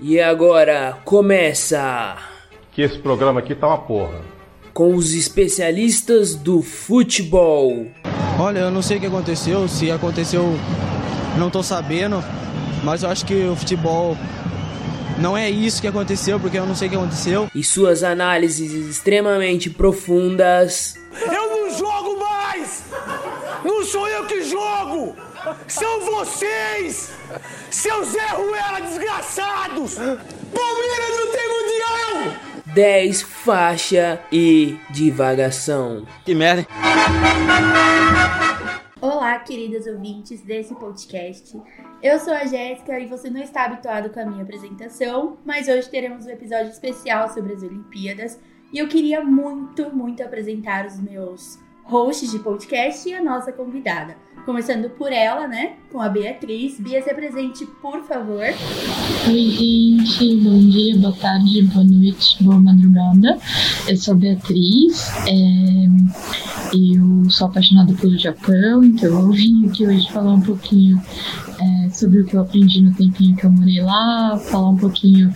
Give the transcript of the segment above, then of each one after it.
E agora começa! Que esse programa aqui tá uma porra. Com os especialistas do futebol. Olha, eu não sei o que aconteceu, se aconteceu, não tô sabendo, mas eu acho que o futebol não é isso que aconteceu, porque eu não sei o que aconteceu. E suas análises extremamente profundas. Eu não jogo mais! Não sou eu que jogo! São vocês! Seus Zé Ruela desgraçados! Palmeiras não tem mundial! 10 faixa e divagação. Que merda. hein? Olá, queridos ouvintes desse podcast. Eu sou a Jéssica e você não está habituado com a minha apresentação, mas hoje teremos um episódio especial sobre as Olimpíadas e eu queria muito, muito apresentar os meus hosts de podcast e a nossa convidada. Começando por ela, né, com a Beatriz. Bia, se apresente, por favor. Oi, gente. Bom dia, boa tarde, boa noite, boa madrugada. Eu sou a Beatriz. é, Eu sou apaixonada pelo Japão, então eu vim aqui hoje falar um pouquinho é, sobre o que eu aprendi no tempinho que eu morei lá, falar um pouquinho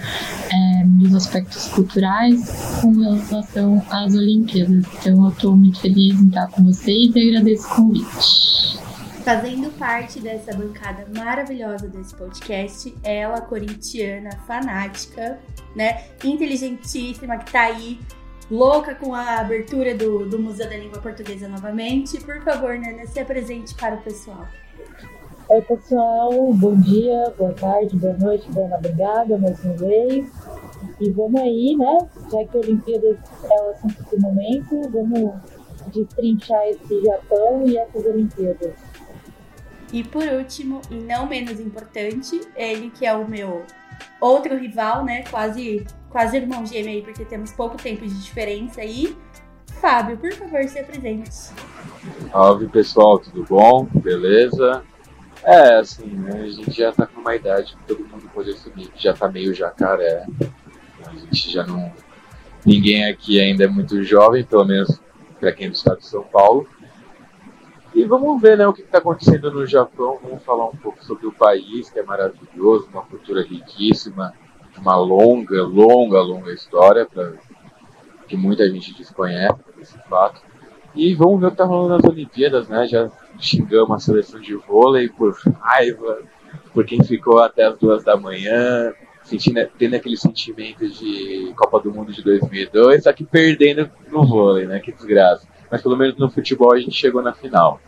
é, dos aspectos culturais com relação às Olimpíadas. Então eu estou muito feliz em estar com vocês e agradeço o convite. Fazendo parte dessa bancada maravilhosa desse podcast, ela, corintiana, fanática, né? Inteligentíssima, que tá aí, louca com a abertura do, do Museu da Língua Portuguesa novamente. Por favor, Nana, se apresente para o pessoal. Oi, pessoal. Bom dia, boa tarde, boa noite, boa madrugada, mais uma vez. E vamos aí, né? Já que a Olimpíadas é o assunto do momento, vamos destrinchar esse Japão e essas Olimpíadas. E por último, e não menos importante, ele que é o meu outro rival, né? Quase, quase irmão gêmeo aí, porque temos pouco tempo de diferença aí. Fábio, por favor, se apresente. Salve pessoal, tudo bom? Beleza? É, assim, né? A gente já tá com uma idade que todo mundo pode assumir, que já tá meio jacaré. A gente já não. Ninguém aqui ainda é muito jovem, pelo menos pra quem é do estado de São Paulo. E vamos ver né, o que está acontecendo no Japão. Vamos falar um pouco sobre o país, que é maravilhoso, uma cultura riquíssima, uma longa, longa, longa história pra, que muita gente desconhece esse fato. E vamos ver o que está rolando nas Olimpíadas, né? Já xingamos a seleção de vôlei por raiva, por quem ficou até as duas da manhã, sentindo, tendo aquele sentimento de Copa do Mundo de 2002, só que perdendo no vôlei, né? Que desgraça. Mas pelo menos no futebol a gente chegou na final.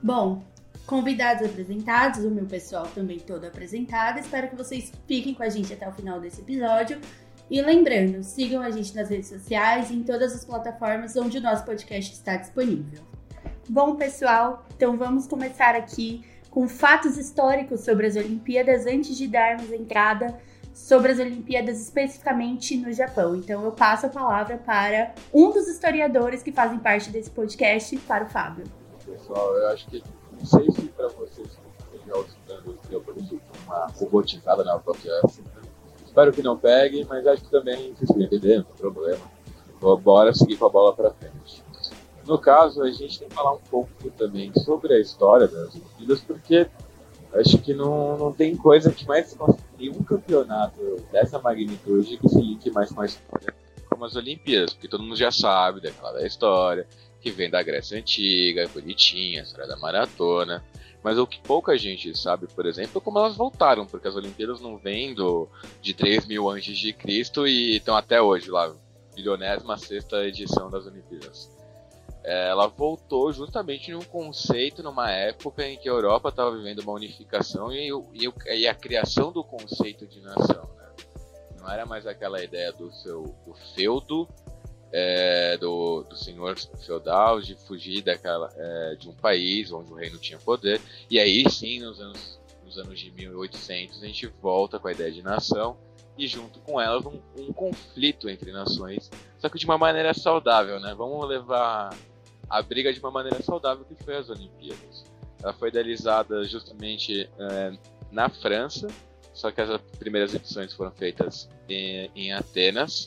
Bom, convidados apresentados, o meu pessoal também todo apresentado. Espero que vocês fiquem com a gente até o final desse episódio. E lembrando, sigam a gente nas redes sociais e em todas as plataformas onde o nosso podcast está disponível. Bom, pessoal, então vamos começar aqui com fatos históricos sobre as Olimpíadas antes de darmos entrada sobre as Olimpíadas especificamente no Japão. Então eu passo a palavra para um dos historiadores que fazem parte desse podcast, para o Fábio. Pessoal, eu acho que não sei se para vocês que estão estudando eu produzi uma robotizada na própria Espero que não pegue, mas acho que também vocês entenderam, não problema. Bora seguir com a bola para frente. No caso, a gente tem que falar um pouco também sobre a história das Olimpíadas, porque acho que não, não tem coisa que mais nenhum campeonato dessa magnitude que se ligue mais com a história como as Olimpíadas, porque todo mundo já sabe daquela da história, que vem da Grécia Antiga, bonitinha, a história da maratona. Mas o que pouca gente sabe, por exemplo, é como elas voltaram, porque as Olimpíadas não vêm do, de 3 mil antes de Cristo e estão até hoje lá, milionésima sexta edição das Olimpíadas. É, ela voltou justamente num conceito, numa época em que a Europa estava vivendo uma unificação e, e, e, a criação do conceito de nação. Né? Não era mais aquela ideia do seu do feudo, é, do, do senhor feudal, de fugir daquela, é, de um país onde o reino tinha poder. E aí sim, nos anos, nos anos de 1800, a gente volta com a ideia de nação e junto com elas um, um conflito entre nações, só que de uma maneira saudável, né? Vamos levar a briga de uma maneira saudável que foi as Olimpíadas. Ela foi idealizada justamente é, na França, só que as primeiras edições foram feitas em, em, Atenas.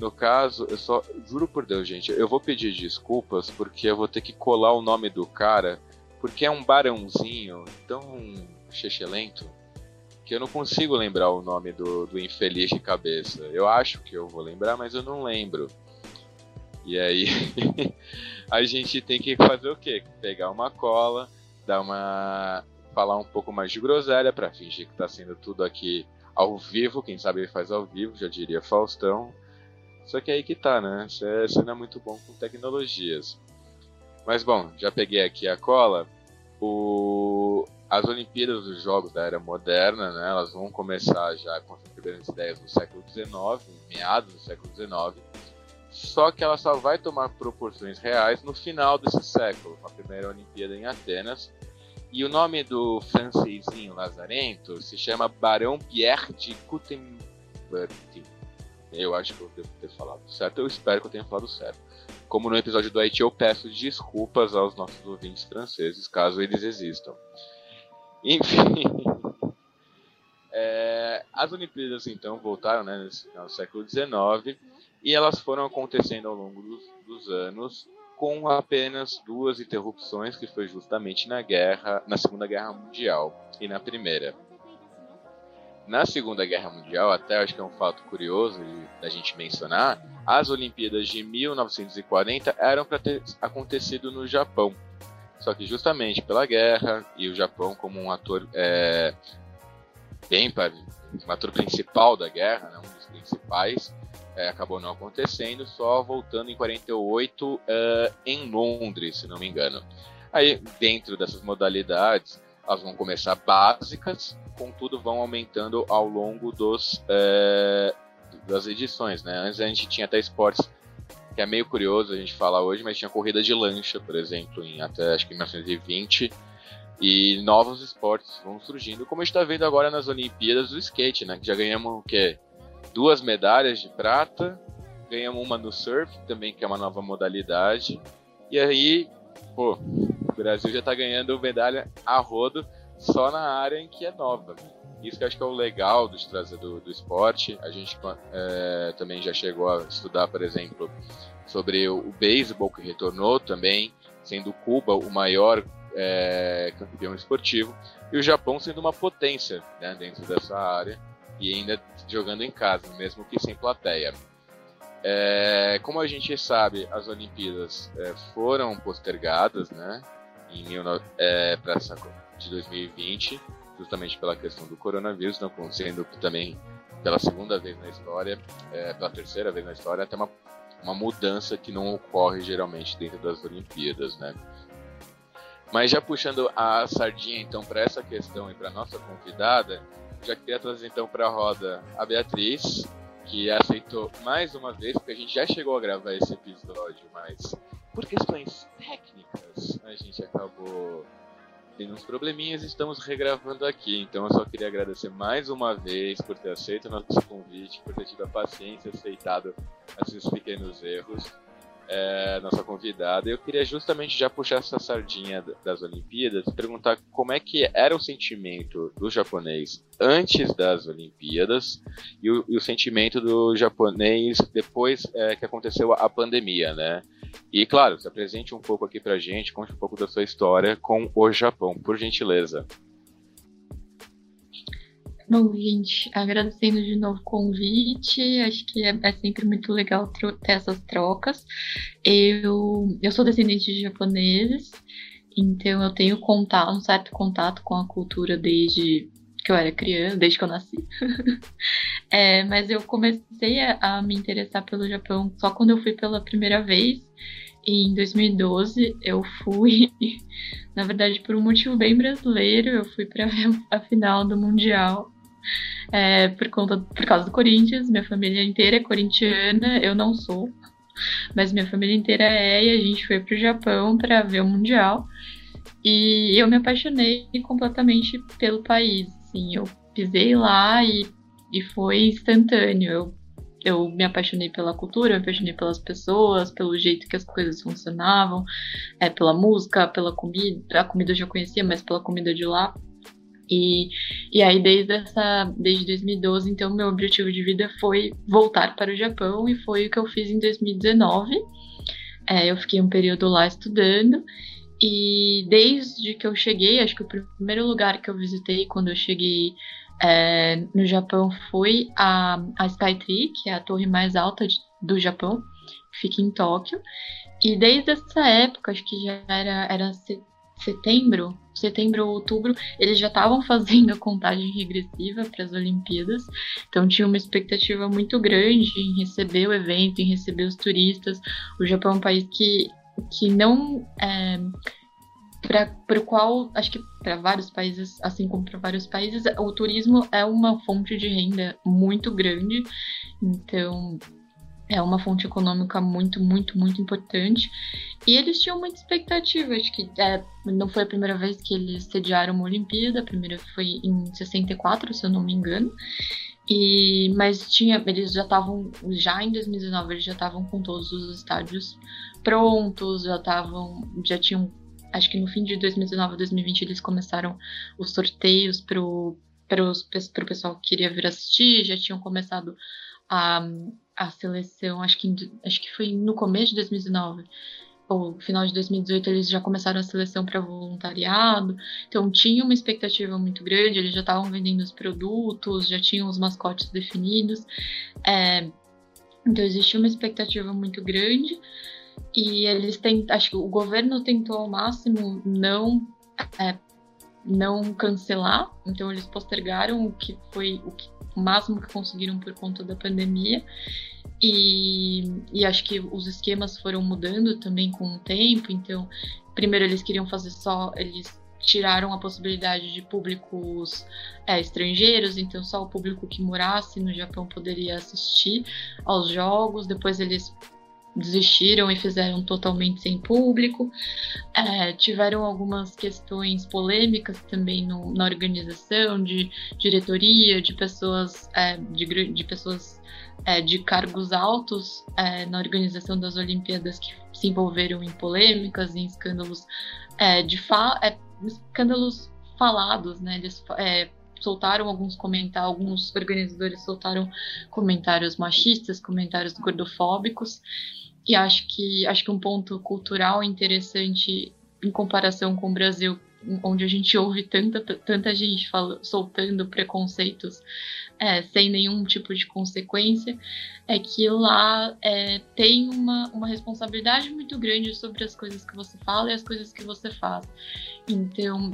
No caso, eu só juro por Deus, gente, eu vou pedir desculpas porque eu vou ter que colar o nome do cara, porque é um barãozinho tão chechelento porque eu não consigo lembrar o nome do, do infeliz de cabeça. Eu acho que eu vou lembrar, mas eu não lembro. E aí a gente tem que fazer o quê? Pegar uma cola, dar uma falar um pouco mais de groselha para fingir que tá sendo tudo aqui ao vivo, quem sabe ele faz ao vivo, já diria Faustão. Só que aí que tá, né? Você não é muito bom com tecnologias. Mas bom, já peguei aqui a cola. O... As Olimpíadas dos Jogos da Era Moderna, né? Elas vão começar já com as primeiras ideias no século XIX, meados do século XIX. Só que ela só vai tomar proporções reais no final desse século, com a primeira Olimpíada em Atenas. E o nome do francesinho lazarento se chama Barão Pierre de Coutenberg. Eu acho que eu devo ter falado certo, eu espero que eu tenha falado certo. Como no episódio do Haiti, eu peço desculpas aos nossos ouvintes franceses, caso eles existam. Enfim. É, as Olimpíadas então voltaram né, no século XIX e elas foram acontecendo ao longo dos, dos anos com apenas duas interrupções, que foi justamente na guerra, na Segunda Guerra Mundial e na Primeira. Na Segunda Guerra Mundial, até acho que é um fato curioso da gente mencionar, as Olimpíadas de 1940 eram para ter acontecido no Japão. Só que justamente pela guerra e o Japão como um ator é, bem um ator principal da guerra, né, um dos principais, é, acabou não acontecendo, só voltando em 48 uh, é, em Londres, se não me engano. Aí, dentro dessas modalidades, elas vão começar básicas, contudo vão aumentando ao longo dos, é, das edições, né? Antes a gente tinha até esportes que é meio curioso a gente falar hoje, mas tinha corrida de lancha, por exemplo, em até acho que 1920. E novos esportes vão surgindo, como a gente está vendo agora nas Olimpíadas do skate, né? Que já ganhamos o quê? Duas medalhas de prata, ganhamos uma no surf também, que é uma nova modalidade. E aí, pô, o Brasil já está ganhando medalha a rodo só na área em que é nova. Isso que eu acho que é o legal trazer do, do esporte. A gente é, também já chegou a estudar, por exemplo, sobre o, o beisebol que retornou também, sendo Cuba o maior é, campeão esportivo e o Japão sendo uma potência né, dentro dessa área e ainda jogando em casa, mesmo que sem plateia. É, como a gente sabe, as Olimpíadas é, foram postergadas, né, em é, para de 2020, justamente pela questão do coronavírus, não acontecendo também pela segunda vez na história, é, pela terceira vez na história, até uma, uma mudança que não ocorre geralmente dentro das Olimpíadas, né? Mas já puxando a sardinha então para essa questão e para nossa convidada, já queria trazer então para a roda a Beatriz, que aceitou mais uma vez, porque a gente já chegou a gravar esse episódio, mas por questões técnicas a gente acabou tendo uns probleminhas e estamos regravando aqui. Então eu só queria agradecer mais uma vez por ter aceito o nosso convite, por ter tido a paciência, aceitado esses pequenos erros. É, nossa convidada. Eu queria justamente já puxar essa sardinha das Olimpíadas e perguntar como é que era o sentimento do japonês antes das Olimpíadas e o, e o sentimento do japonês depois é, que aconteceu a pandemia, né? E claro, se apresente um pouco aqui pra gente, conte um pouco da sua história com o Japão, por gentileza. Bom, gente, agradecendo de novo o convite, acho que é, é sempre muito legal ter essas trocas. Eu, eu sou descendente de japoneses, então eu tenho contato, um certo contato com a cultura desde que eu era criança, desde que eu nasci. é, mas eu comecei a, a, me interessar pelo Japão só quando eu fui pela primeira vez. E em 2012 eu fui, na verdade, por um motivo bem brasileiro, eu fui para a final do Mundial. É, por conta por causa do Corinthians, minha família inteira é corintiana, eu não sou, mas minha família inteira é, e a gente foi pro Japão para ver o Mundial. E eu me apaixonei completamente pelo país assim, eu pisei lá e, e foi instantâneo. Eu, eu me apaixonei pela cultura, me apaixonei pelas pessoas, pelo jeito que as coisas funcionavam, é, pela música, pela comida. A comida eu já conhecia, mas pela comida de lá. E, e aí, desde, essa, desde 2012, então, meu objetivo de vida foi voltar para o Japão e foi o que eu fiz em 2019. É, eu fiquei um período lá estudando E desde que eu cheguei, acho que o primeiro lugar que eu visitei quando eu cheguei é, no Japão foi a, a Skytree, que é a torre mais alta de, do Japão, que fica em Tóquio. E desde essa época, acho que já era, era setembro, setembro ou outubro, eles já estavam fazendo a contagem regressiva para as Olimpíadas. Então tinha uma expectativa muito grande em receber o evento, em receber os turistas. O Japão é um país que, que não é, para o qual acho que para vários países, assim como para vários países, o turismo é uma fonte de renda muito grande. Então é uma fonte econômica muito, muito, muito importante. E eles tinham muita expectativa, acho que é, não foi a primeira vez que eles sediaram uma Olimpíada, a primeira foi em 64, se eu não me engano. E, mas tinha, eles já estavam, já em 2019, eles já estavam com todos os estádios prontos, já estavam, já tinham, acho que no fim de 2019 2020 eles começaram os sorteios para o pessoal que queria vir assistir, já tinham começado a a seleção, acho que, acho que foi no começo de 2019 ou final de 2018 eles já começaram a seleção para voluntariado, então tinha uma expectativa muito grande, eles já estavam vendendo os produtos, já tinham os mascotes definidos, é, então existia uma expectativa muito grande e eles têm, acho que o governo tentou ao máximo não é, não cancelar, então eles postergaram o que foi o que o máximo que conseguiram por conta da pandemia. E, e acho que os esquemas foram mudando também com o tempo. Então, primeiro eles queriam fazer só, eles tiraram a possibilidade de públicos é, estrangeiros, então só o público que morasse no Japão poderia assistir aos jogos. Depois eles desistiram e fizeram totalmente sem público. É, tiveram algumas questões polêmicas também no, na organização de diretoria, de pessoas é, de, de, pessoas é, de cargos altos é, na organização das Olimpíadas que se envolveram em polêmicas, em escândalos é, de fa é, escândalos falados, né? Eles soltaram alguns comentários, alguns organizadores soltaram comentários machistas, comentários gordofóbicos. E acho que acho que um ponto cultural interessante em comparação com o Brasil, onde a gente ouve tanta, tanta gente fala, soltando preconceitos é, sem nenhum tipo de consequência, é que lá é, tem uma, uma responsabilidade muito grande sobre as coisas que você fala e as coisas que você faz. Então,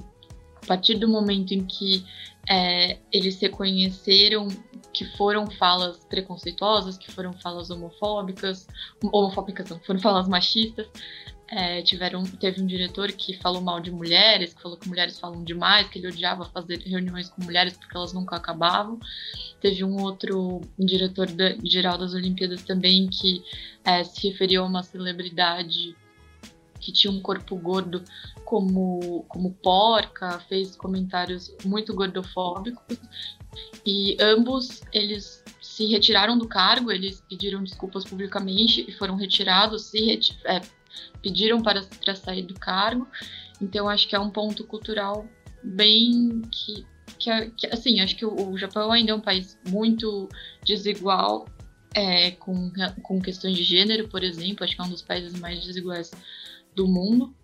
partir do momento em que é, eles reconheceram que foram falas preconceituosas, que foram falas homofóbicas, homofóbicas não, foram falas machistas. É, tiveram, teve um diretor que falou mal de mulheres, que falou que mulheres falam demais, que ele odiava fazer reuniões com mulheres porque elas nunca acabavam. Teve um outro diretor da, geral das Olimpíadas também que é, se referiu a uma celebridade que tinha um corpo gordo como, como porca, fez comentários muito gordofóbicos e ambos eles se retiraram do cargo, eles pediram desculpas publicamente e foram retirados, se é, pediram para, para sair do cargo. Então acho que é um ponto cultural bem que, que, é, que assim, acho que o, o, Japão ainda é um país muito desigual é, com, com questões de gênero, por exemplo, acho que é um dos países mais desiguais do mundo.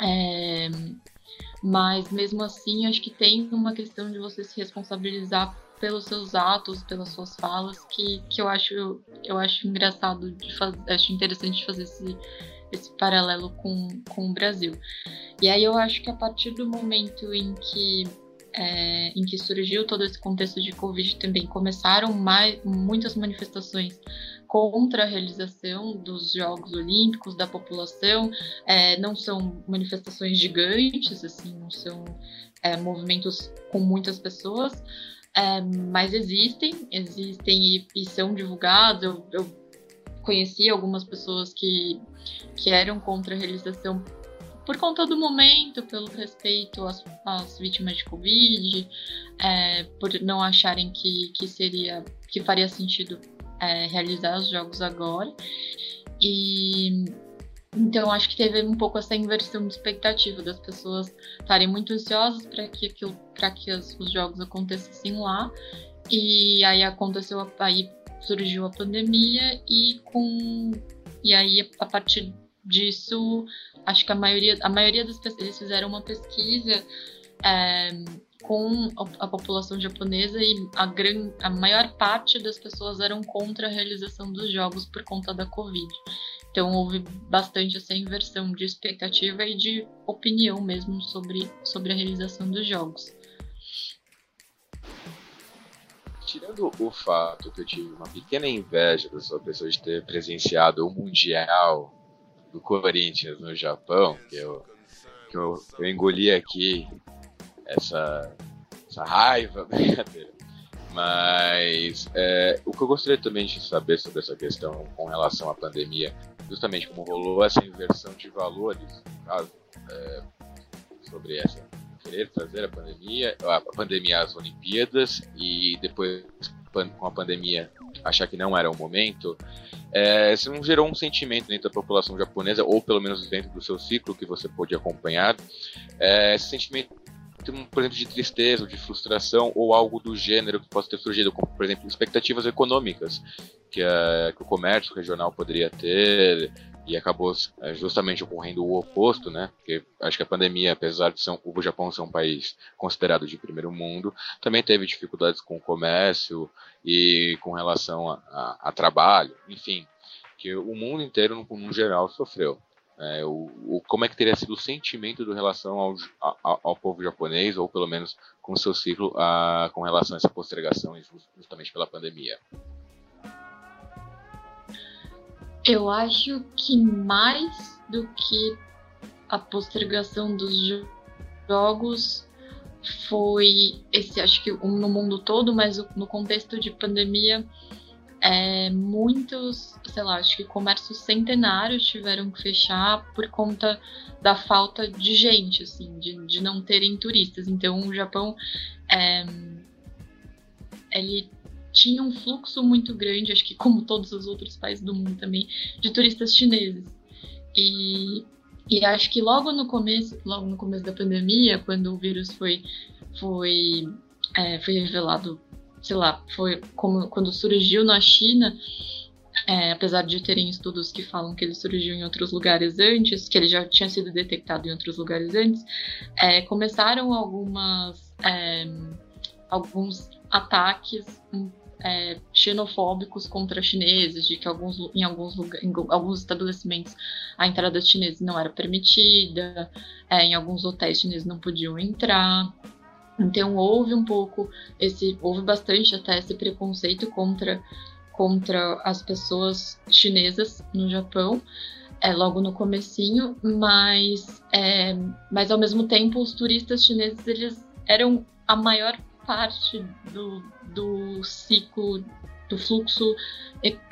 É, mas mesmo assim, acho que tem uma questão de você se responsabilizar pelos seus atos, pelas suas falas, que, que eu acho eu acho engraçado de fazer, acho interessante fazer esse, esse paralelo com, com o Brasil. E aí eu acho que a partir do momento em que é, em que surgiu todo esse contexto de Covid também começaram mais, muitas manifestações contra a realização dos Jogos Olímpicos da população. É, não são manifestações gigantes, assim, não são é, movimentos com muitas pessoas, é, mas existem, existem e, e são divulgados. Eu, eu, conheci algumas pessoas que, que eram contra a realização por conta do momento, pelo respeito às, às vítimas de Covid, é, por não acharem que, que seria que faria sentido é, realizar os jogos agora. E então acho que teve um pouco essa inversão de expectativa das pessoas estarem muito ansiosas para que aquilo, para que os, os jogos acontecessem lá. E aí aconteceu aí surgiu a pandemia e com e aí a partir disso acho que a maioria, a maioria das pessoas, eles fizeram uma pesquisa é, com a, população japonesa e a, gran, a maior parte das pessoas eram contra a realização dos jogos por conta da Covid. Então houve bastante essa inversão de expectativa e de opinião mesmo sobre, sobre a realização dos jogos. Tirando o fato que eu tive uma pequena inveja da sua pessoa de ter presenciado o Mundial do Corinthians no Japão, que eu, que eu, eu engoli aqui essa, essa raiva, brincadeira. Mas é, o que eu gostaria também de saber sobre essa questão com relação à pandemia, justamente como rolou essa inversão de valores, no caso, é, sobre essa querer trazer a pandemia, a pandemia às Olimpíadas e depois com a pandemia achar que não era o momento, é, isso não gerou um sentimento dentro da população japonesa, ou pelo menos dentro do seu ciclo que você pôde acompanhar, é, esse sentimento por exemplo, de tristeza, ou de frustração, ou algo do gênero que possa ter surgido, como, por exemplo, expectativas econômicas que, a, que o comércio regional poderia ter, e acabou é, justamente ocorrendo o oposto, né? Porque acho que a pandemia, apesar de ser o Japão ser um país considerado de primeiro mundo, também teve dificuldades com o comércio e com relação a, a, a trabalho, enfim, que o mundo inteiro, no, no geral, sofreu. É, o, o, como é que teria sido o sentimento do relação ao, ao, ao povo japonês, ou pelo menos com o seu ciclo, a, com relação a essa postergação justamente pela pandemia? Eu acho que mais do que a postergação dos jogos foi esse, acho que no mundo todo, mas no contexto de pandemia, é, muitos, sei lá, acho que comércios centenários tiveram que fechar por conta da falta de gente, assim, de, de não terem turistas. Então, o Japão, é, ele tinha um fluxo muito grande, acho que como todos os outros países do mundo também, de turistas chineses. E, e acho que logo no começo, logo no começo da pandemia, quando o vírus foi foi é, foi revelado, sei lá, foi como quando surgiu na China, é, apesar de terem estudos que falam que ele surgiu em outros lugares antes, que ele já tinha sido detectado em outros lugares antes, é, começaram algumas é, alguns ataques é, xenofóbicos contra chineses, de que alguns, em, alguns em alguns estabelecimentos a entrada de chineses não era permitida, é, em alguns hotéis chineses não podiam entrar. Então houve um pouco esse, houve bastante até esse preconceito contra contra as pessoas chinesas no Japão, é, logo no comecinho, mas, é, mas ao mesmo tempo os turistas chineses eles eram a maior parte do, do ciclo, do fluxo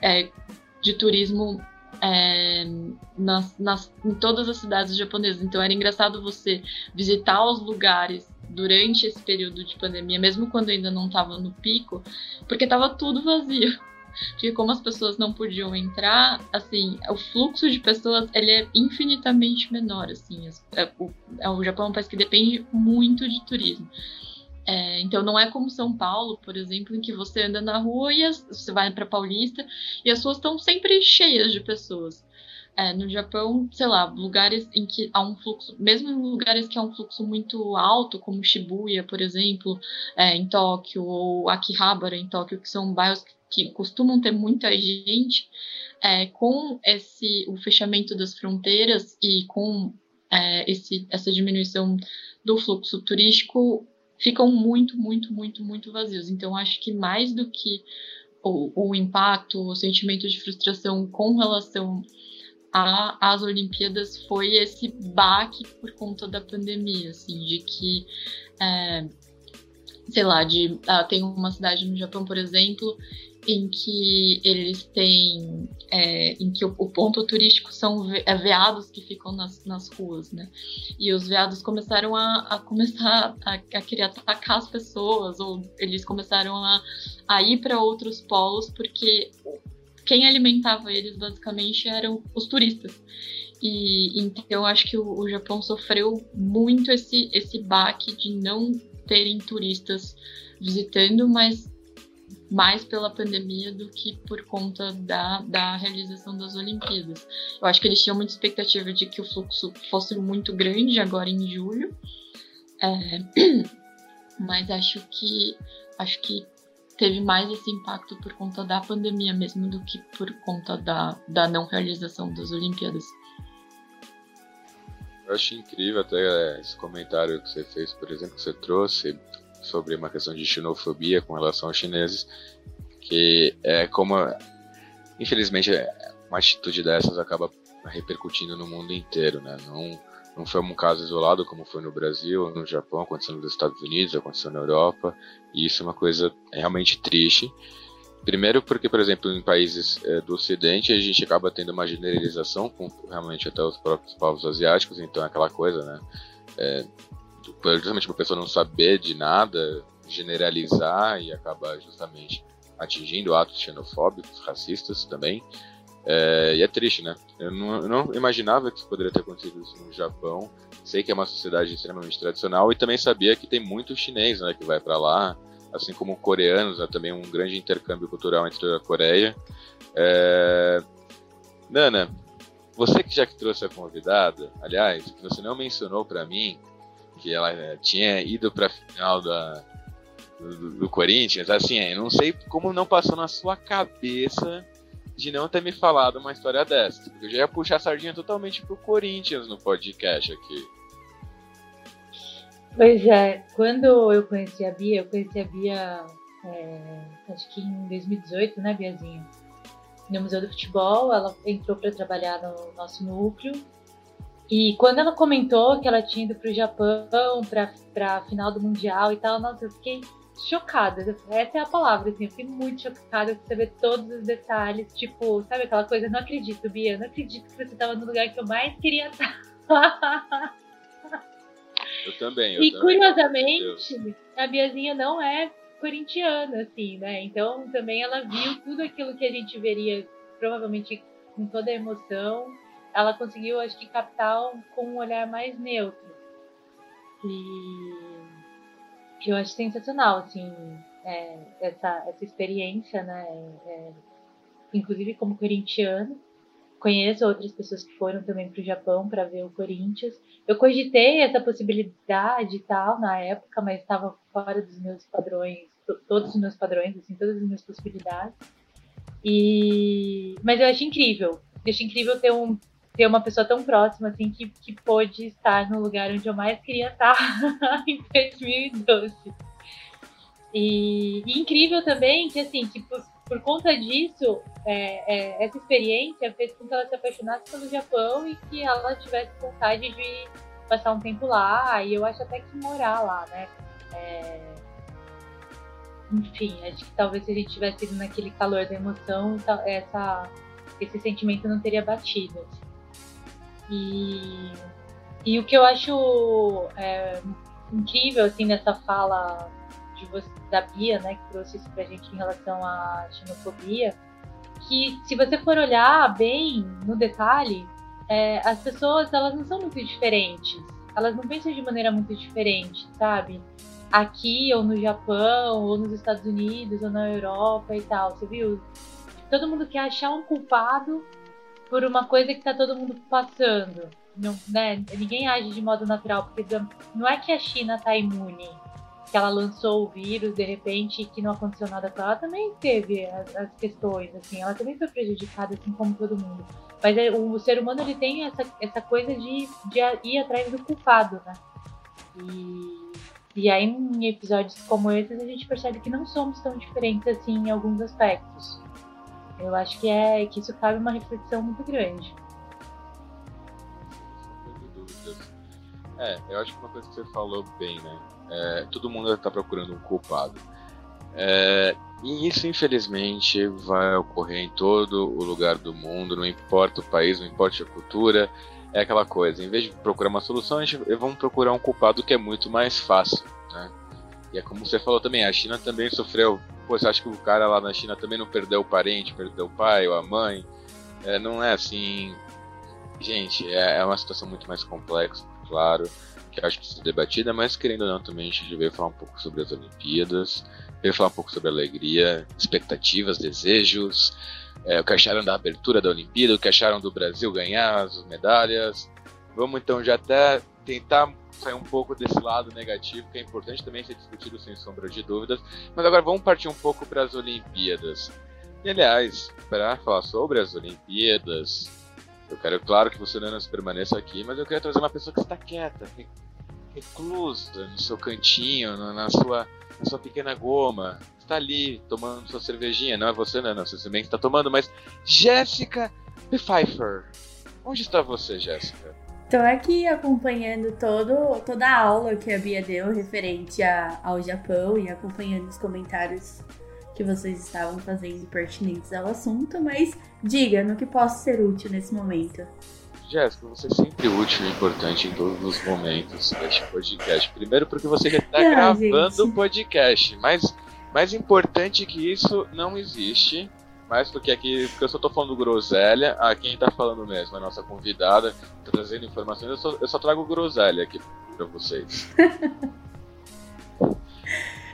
é, de turismo é, nas, nas, em todas as cidades japonesas. Então era engraçado você visitar os lugares durante esse período de pandemia, mesmo quando ainda não estava no pico, porque estava tudo vazio. Porque como as pessoas não podiam entrar, assim, o fluxo de pessoas ele é infinitamente menor, assim. É, o, é, o Japão é um país que depende muito de turismo. É, então não é como São Paulo, por exemplo, em que você anda na rua e as, você vai para Paulista e as ruas estão sempre cheias de pessoas. É, no Japão, sei lá, lugares em que há um fluxo, mesmo em lugares que há um fluxo muito alto, como Shibuya, por exemplo, é, em Tóquio, ou Akihabara, em Tóquio, que são bairros que costumam ter muita gente, é, com esse o fechamento das fronteiras e com é, esse, essa diminuição do fluxo turístico, ficam muito, muito, muito, muito vazios. Então, acho que mais do que o, o impacto, o sentimento de frustração com relação às Olimpíadas foi esse baque por conta da pandemia, assim, de que, é, sei lá, de, ah, tem uma cidade no Japão, por exemplo, em que eles têm, é, em que o, o, ponto turístico são ve é, veados que ficam nas, nas ruas, né? E os veados começaram a, a começar a, a, querer atacar as pessoas, ou eles começaram a, a ir para outros polos, porque quem alimentava eles basicamente eram os turistas. E então acho que o, o Japão sofreu muito esse, esse baque de não terem turistas visitando, mas mais pela pandemia do que por conta da, da realização das Olimpíadas. Eu acho que eles tinham muita expectativa de que o fluxo fosse muito grande agora em julho, é, mas acho que acho que teve mais esse impacto por conta da pandemia mesmo do que por conta da, da não realização das Olimpíadas. Eu acho incrível até esse comentário que você fez, por exemplo, que você trouxe sobre uma questão de xenofobia com relação aos chineses, que é como, infelizmente, uma atitude dessas acaba repercutindo no mundo inteiro, né? Não, não foi um caso isolado como foi no Brasil, no Japão, aconteceu nos Estados Unidos, aconteceu na Europa, e isso é uma coisa realmente triste. Primeiro porque, por exemplo, em países é, do Ocidente a gente acaba tendo uma generalização com realmente até os próprios povos asiáticos, então é aquela coisa, né? É, justamente uma pessoa não saber de nada, generalizar e acabar justamente atingindo atos xenofóbicos, racistas também. É, e é triste, né? Eu não, eu não, imaginava que isso poderia ter acontecido no Japão. Sei que é uma sociedade extremamente tradicional e também sabia que tem muito chinês né, que vai para lá, assim como coreanos, né, também um grande intercâmbio cultural entre a Coreia. É... Nana, você que já que trouxe a convidada, aliás, que você não mencionou para mim, que ela é, tinha ido para a final da, do, do, Corinthians, assim, eu não sei como não passou na sua cabeça de não ter me falado uma história dessa. Porque eu já ia puxar a sardinha totalmente pro Corinthians no podcast aqui. Pois é, quando eu conheci a Bia, eu conheci a Bia é, acho que em 2018, né, Biazinha? No Museu do Futebol, ela entrou para trabalhar no nosso núcleo e quando ela comentou que ela tinha ido pro Japão para a final do Mundial e tal, nossa, eu fiquei chocada. Essa é a palavra, assim, eu fiquei muito chocada de saber todos os detalhes. Tipo, sabe aquela coisa? Não acredito, Bia, não acredito que você estava no lugar que eu mais queria estar. Eu também. Eu e também, curiosamente, a Biazinha não é corintiana, assim, né? Então também ela viu tudo aquilo que a gente veria, provavelmente com toda a emoção ela conseguiu, acho que, captar com um olhar mais neutro. E que eu acho sensacional, assim, é, essa, essa experiência, né? É, inclusive como corintiano. Conheço outras pessoas que foram também para o Japão para ver o Corinthians. Eu cogitei essa possibilidade e tal na época, mas estava fora dos meus padrões, todos os meus padrões, assim, todas as minhas possibilidades. E mas eu acho incrível. Eu acho incrível ter um ter uma pessoa tão próxima assim que, que pôde estar no lugar onde eu mais queria estar em 2012. E, e, incrível também que assim, que por, por conta disso, é, é, essa experiência fez com que ela se apaixonasse pelo Japão e que ela tivesse vontade de passar um tempo lá, e eu acho até que morar lá, né? É... Enfim, acho que talvez se a gente tivesse ido naquele calor da emoção, essa, esse sentimento não teria batido. E, e o que eu acho é, incrível assim nessa fala de você, da Bia, né, que trouxe isso pra gente em relação à xenofobia, que se você for olhar bem no detalhe, é, as pessoas elas não são muito diferentes. Elas não pensam de maneira muito diferente, sabe? Aqui, ou no Japão, ou nos Estados Unidos, ou na Europa e tal, você viu? Todo mundo quer achar um culpado por uma coisa que tá todo mundo passando. Não, né? Ninguém age de modo natural, porque não é que a China tá imune, que ela lançou o vírus de repente e que não aconteceu nada com ela, ela também teve as, as, questões, assim, ela também foi prejudicada, assim como todo mundo. Mas é, o, o, ser humano ele tem essa, essa coisa de, de ir atrás do culpado, né? E, e aí em episódios como esses a gente percebe que não somos tão diferentes assim em alguns aspectos. Eu acho que é que isso cabe uma reflexão muito grande. É, eu acho que uma coisa que você falou bem, né? É, todo mundo está procurando um culpado. É, e isso, infelizmente, vai ocorrer em todo o lugar do mundo, não importa o país, não importa a cultura. É aquela coisa, em vez de procurar uma solução, a gente, vamos procurar um culpado que é muito mais fácil. Né? E é como você falou também, a China também sofreu pô, você acha que o cara lá na China também não perdeu o parente, perdeu o pai ou a mãe? É, não é assim. Gente, é, é uma situação muito mais complexa, claro. que acho que precisa ser debatida, mas querendo ou não, também a gente veio falar um pouco sobre as Olimpíadas, veio falar um pouco sobre alegria, expectativas, desejos, é, o que acharam da abertura da Olimpíada, o que acharam do Brasil ganhar as medalhas. Vamos então já até tentar sair um pouco desse lado negativo, que é importante também ser discutido sem sombra de dúvidas. Mas agora vamos partir um pouco para as Olimpíadas. E aliás, para falar sobre as Olimpíadas, eu quero, claro, que você não permaneça aqui, mas eu quero trazer uma pessoa que está quieta, reclusa no seu cantinho, na sua, na sua pequena goma. Está ali tomando sua cervejinha. Não é você, não, não você também está tomando, mas Jéssica Pfeiffer. Onde está você, Jéssica? Estou aqui acompanhando todo, toda a aula que a Bia deu referente a, ao Japão e acompanhando os comentários que vocês estavam fazendo pertinentes ao assunto, mas diga no que posso ser útil nesse momento. Jéssica, você é sempre útil e importante em todos os momentos deste podcast. Primeiro porque você está gravando o podcast, mas mais importante que isso não existe mais porque aqui, porque eu só tô falando groselha, a quem tá falando mesmo, a nossa convidada, tá trazendo informações, eu só, eu só trago groselha aqui pra vocês.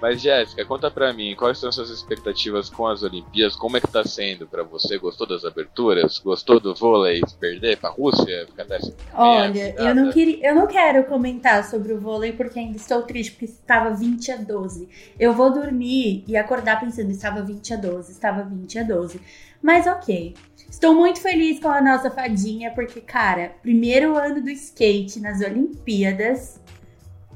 Mas Jéssica, conta pra mim, quais são suas expectativas com as Olimpíadas? Como é que tá sendo pra você? Gostou das aberturas? Gostou do vôlei perder pra Rússia? Ficar Olha, eu não, queria, eu não quero comentar sobre o vôlei porque ainda estou triste porque estava 20 a 12. Eu vou dormir e acordar pensando, estava 20 a 12, estava 20 a 12. Mas ok. Estou muito feliz com a nossa fadinha porque, cara, primeiro ano do skate nas Olimpíadas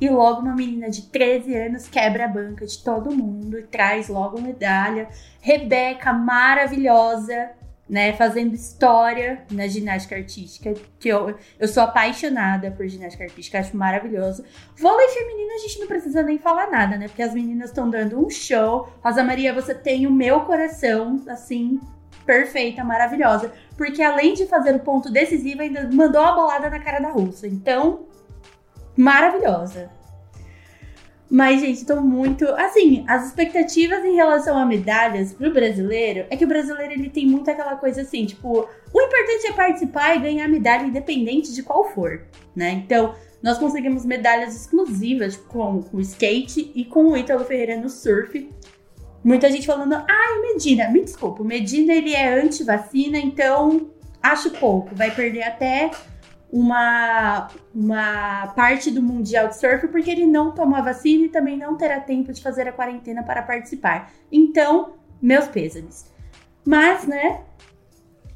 e logo uma menina de 13 anos quebra a banca de todo mundo e traz logo medalha. Rebeca, maravilhosa, né? Fazendo história na ginástica artística, que eu, eu sou apaixonada por ginástica artística, acho maravilhoso. Vôlei feminino a gente não precisa nem falar nada, né? Porque as meninas estão dando um show. Rosa Maria, você tem o meu coração, assim, perfeita, maravilhosa. Porque além de fazer o ponto decisivo, ainda mandou a bolada na cara da russa. Então, maravilhosa. Mas, gente, tô muito. Assim, as expectativas em relação a medalhas pro brasileiro é que o brasileiro ele tem muito aquela coisa assim, tipo, o importante é participar e ganhar medalha independente de qual for, né? Então, nós conseguimos medalhas exclusivas com o skate e com o Ítalo Ferreira no surf. Muita gente falando, ai, Medina, me desculpa, o Medina ele é anti-vacina, então acho pouco, vai perder até uma, uma parte do Mundial de Surf porque ele não tomou a vacina e também não terá tempo de fazer a quarentena para participar. Então, meus pêsames. Mas, né?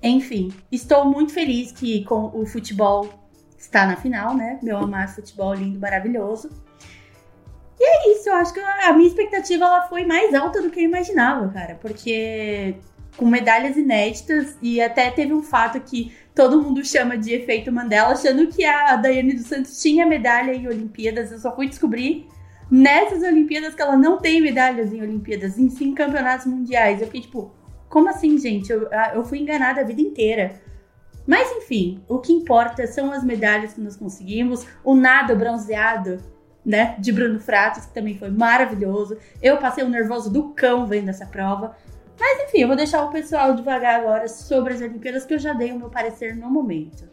Enfim, estou muito feliz que com o futebol está na final, né? Meu amado futebol lindo, maravilhoso. E é isso, eu acho que a minha expectativa ela foi mais alta do que eu imaginava, cara, porque com medalhas inéditas e até teve um fato que todo mundo chama de efeito Mandela, achando que a Daiane dos Santos tinha medalha em Olimpíadas. Eu só fui descobrir nessas Olimpíadas que ela não tem medalhas em Olimpíadas, em sim campeonatos mundiais. Eu fiquei tipo, como assim, gente? Eu, eu fui enganada a vida inteira. Mas enfim, o que importa são as medalhas que nós conseguimos, o nado bronzeado, né, de Bruno Fratos, que também foi maravilhoso. Eu passei o nervoso do cão vendo essa prova. Mas enfim, eu vou deixar o pessoal devagar agora sobre as Olimpíadas, que eu já dei o meu parecer no momento.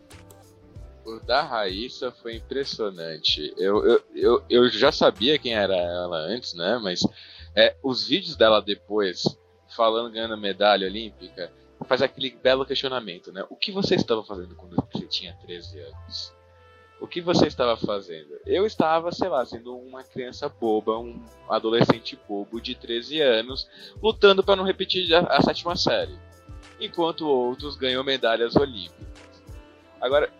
O da Raíssa foi impressionante. Eu, eu, eu, eu já sabia quem era ela antes, né? Mas é, os vídeos dela depois, falando ganhando medalha olímpica, faz aquele belo questionamento, né? O que você estava fazendo quando você tinha 13 anos? O que você estava fazendo? Eu estava, sei lá, sendo uma criança boba, um adolescente bobo de 13 anos, lutando para não repetir a, a, sétima série, enquanto outros ganham medalhas olímpicas. Agora,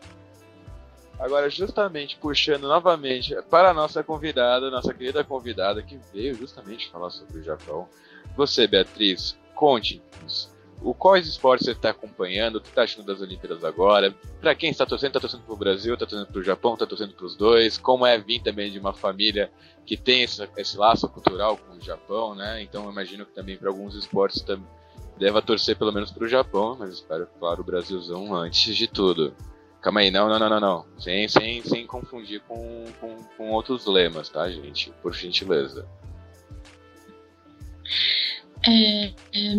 agora justamente puxando novamente para a nossa convidada, nossa querida convidada que veio justamente falar sobre o Japão. Você, Beatriz, conte-nos o quais esportes você está acompanhando, o que está achando das Olimpíadas agora, para quem está torcendo, está torcendo para o Brasil, está torcendo para o Japão, está torcendo para os dois, como é vir também de uma família que tem esse, esse laço cultural com o Japão, né? Então eu imagino que também para alguns esportes também deva torcer pelo menos para o Japão, mas espero, claro, o Brasilzão antes de tudo. Calma aí, não, não, não, não, não. Sem, sem, sem confundir com, com, com outros lemas, tá, gente? Por gentileza. É, é,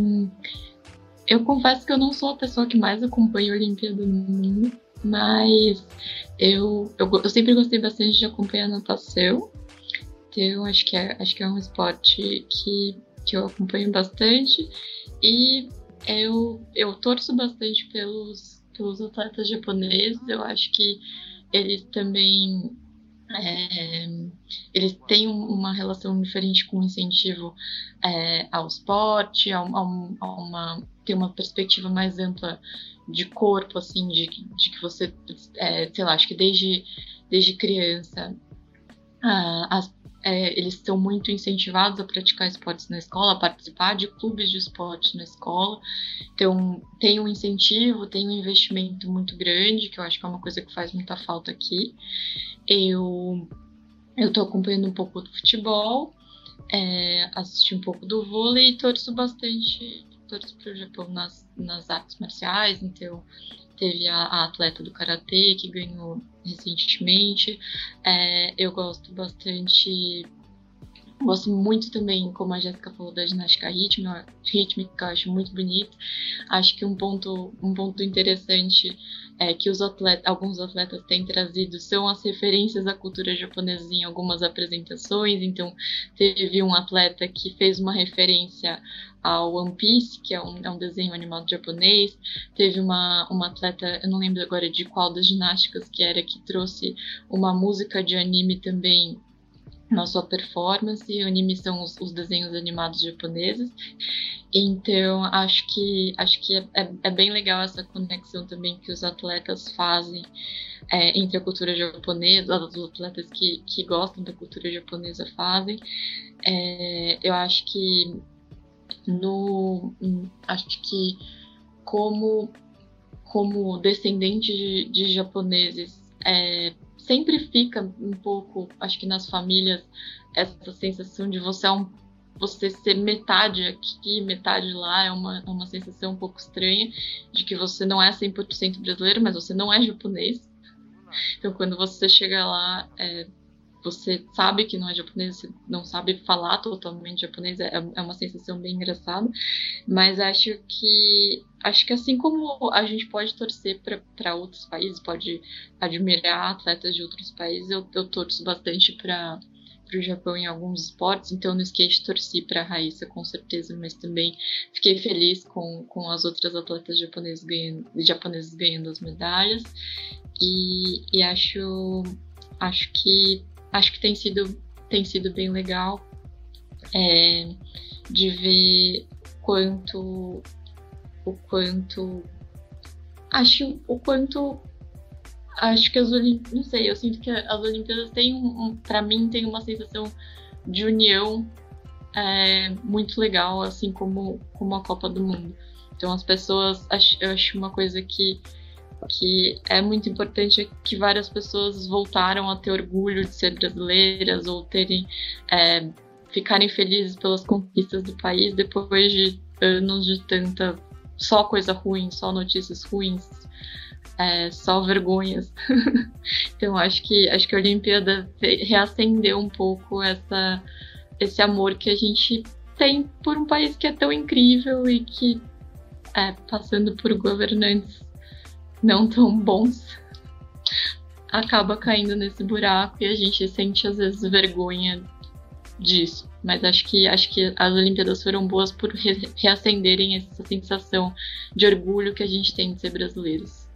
eu confesso que eu não sou a pessoa que mais acompanha a Olimpíada no mundo, mas Eu, eu, eu sempre gostei bastante de acompanhar natação. Então, acho que é, acho que é um esporte que, que eu acompanho bastante. E eu, eu torço bastante pelos, pelos atletas japoneses. Eu acho que eles também é, eles têm uma relação diferente com o incentivo é, ao esporte, a, a, a, uma, tem uma perspectiva mais ampla de corpo, assim, de, de que você, é, sei lá, acho que desde, desde criança as, é, eles são muito incentivados a praticar esportes na escola, a participar de clubes de esporte na escola. Então, tem um incentivo, tem um investimento muito grande, que eu acho que é uma coisa que faz muita falta aqui. Eu estou acompanhando um pouco do futebol, é, assisti um pouco do vôlei e torço bastante torço para o Japão nas, nas artes marciais, então teve a, a atleta do karatê que ganhou recentemente. É, eu gosto bastante. Gosto muito também, como a Jéssica falou, da ginástica rítmica, rítmica, acho muito bonito. Acho que um ponto, um ponto interessante é, que os atletas, alguns atletas têm trazido são as referências à cultura japonesa em algumas apresentações. Então, teve um atleta que fez uma referência ao One Piece, que é um, é um desenho animado japonês. Teve uma, uma atleta, eu não lembro agora de qual das ginásticas que era, que trouxe uma música de anime também na sua performance. O anime são os, os desenhos animados japoneses. Então, acho que, acho que é, é, é, bem legal essa conexão também que os atletas fazem é, entre a cultura japonesa, os atletas que, que gostam da cultura japonesa fazem. É, eu acho que no acho que como como descendente de, de japoneses é, sempre fica um pouco acho que nas famílias essa sensação de você é um você ser metade aqui, metade lá, é uma, é uma sensação um pouco estranha de que você não é 100% brasileiro, mas você não é japonês. Então, quando você chega lá, é, você sabe que não é japonês, você não sabe falar totalmente japonês, é, é uma sensação bem engraçada. Mas acho que acho que assim como a gente pode torcer para outros países, pode admirar atletas de outros países, eu, eu torço bastante para o Japão em alguns esportes, então no skate torci para a Raíssa com certeza, mas também fiquei feliz com, com as outras atletas japonesas ganhando, japonesas ganhando as medalhas e, e acho acho que acho que tem sido, tem sido bem legal é, de ver quanto o quanto acho o quanto acho que as Olimpíadas não sei eu sinto que as Olimpíadas têm um, para mim tem uma sensação de união é, muito legal assim como como a Copa do Mundo. Então as pessoas eu acho uma coisa que que é muito importante que várias pessoas voltaram a ter orgulho de ser brasileiras ou terem é, ficarem felizes pelas conquistas do país depois de anos de tanta só coisa ruim, só notícias ruins, é, só vergonhas. então acho que acho que a Olimpíada reacendeu um pouco essa esse amor que a gente tem por um país que é tão incrível e que é, passando por governantes não tão bons, acaba caindo nesse buraco e a gente sente às vezes vergonha disso. Mas acho que acho que as Olimpíadas foram boas por re reacenderem essa sensação de orgulho que a gente tem de ser brasileiros.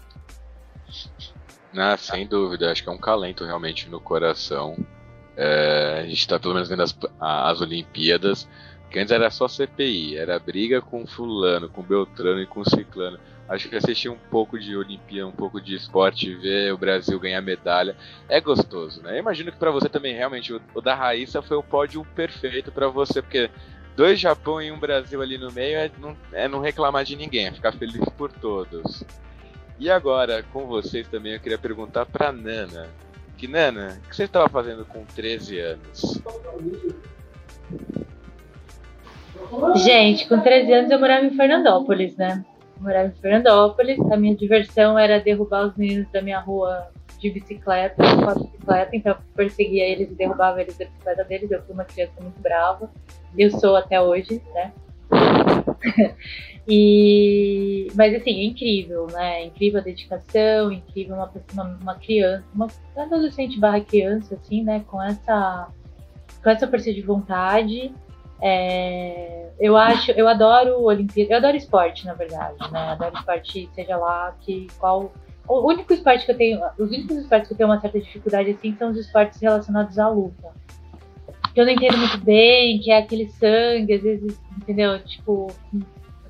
Ah, sem dúvida, acho que é um calento realmente no coração. É, a gente está pelo menos vendo as, as Olimpíadas, que antes era só CPI, era briga com fulano, com Beltrano e com Ciclano. Acho que assistir um pouco de Olimpíada, um pouco de esporte, ver o Brasil ganhar medalha, é gostoso, né? Eu imagino que para você também, realmente, o, o, da Raíssa foi o pódio perfeito para você, porque dois Japão e um Brasil ali no meio é não, é não reclamar de ninguém, é ficar feliz por todos. E agora, com vocês também, eu queria perguntar pra Nana. Que, Nana, o que você estava fazendo com 13 anos? Gente, com 13 anos eu morava em Fernandópolis, né? morava em Fernandópolis. A minha diversão era derrubar os meninos da minha rua de bicicleta, com bicicleta, então eu perseguia eles e derrubava eles da bicicleta deles. Eu fui uma criança muito brava. Eu sou até hoje, né? e, mas assim, é incrível, né? É incrível a dedicação, incrível uma, uma, uma criança, uma adolescente barra criança, assim, né? Com essa, com essa força de vontade. É, eu acho, eu adoro Olimpíada, eu adoro esporte, na verdade, né? Adoro esporte, seja lá que qual. O único esporte que eu tenho, os únicos esportes que eu tenho uma certa dificuldade assim são os esportes relacionados à luta. Que eu não entendo muito bem, que é aquele sangue, às vezes, entendeu? Tipo,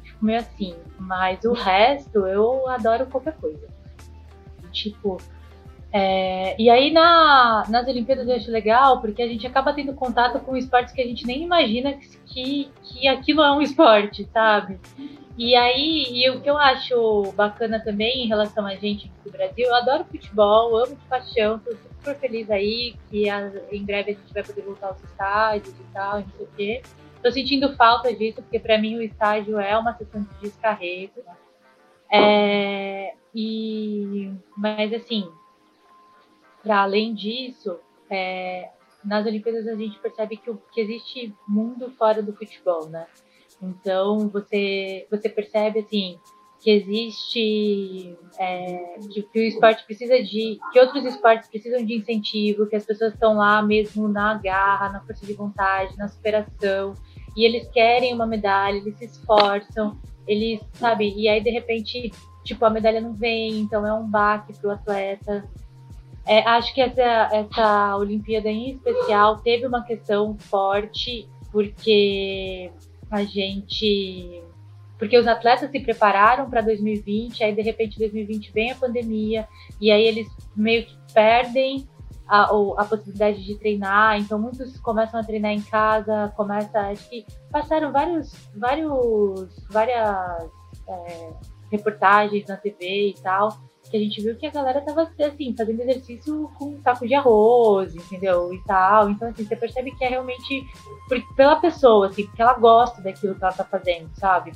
fico meio assim. Mas o resto, eu adoro qualquer coisa. Tipo, é, e aí na, nas Olimpíadas eu acho legal, porque a gente acaba tendo contato com esportes que a gente nem imagina que, que aquilo é um esporte, sabe? E aí, e o que eu acho bacana também em relação a gente do Brasil, eu adoro futebol, amo de paixão, tô super feliz aí que a, em breve a gente vai poder voltar aos estádios e tal, não sei o quê. Tô sentindo falta disso, porque para mim o estágio é uma sessão de descarrego. É, e, mas assim, para além disso, é, nas Olimpíadas a gente percebe que, que existe mundo fora do futebol, né? Então você você percebe assim que existe é, que, que, o esporte precisa de que outros esportes precisam de incentivo, que as pessoas estão lá mesmo na garra, na força de vontade, na superação e eles querem uma medalha, eles se esforçam, eles, sabe, e aí de repente, tipo, a medalha não vem, então é um baque pro atleta. É, acho que essa, essa Olimpíada em especial teve uma questão forte, porque a gente. Porque os atletas se prepararam para 2020, aí de repente 2020 vem a pandemia, e aí eles meio que perdem a, a possibilidade de treinar, então muitos começam a treinar em casa, começa, acho que passaram vários, vários, várias é, reportagens na TV e tal, que a gente viu que a galera tava assim, fazendo exercício com um saco de arroz, entendeu? E tal. Então, assim, você percebe que é realmente por, pela pessoa, assim, porque ela gosta daquilo que ela tá fazendo, sabe?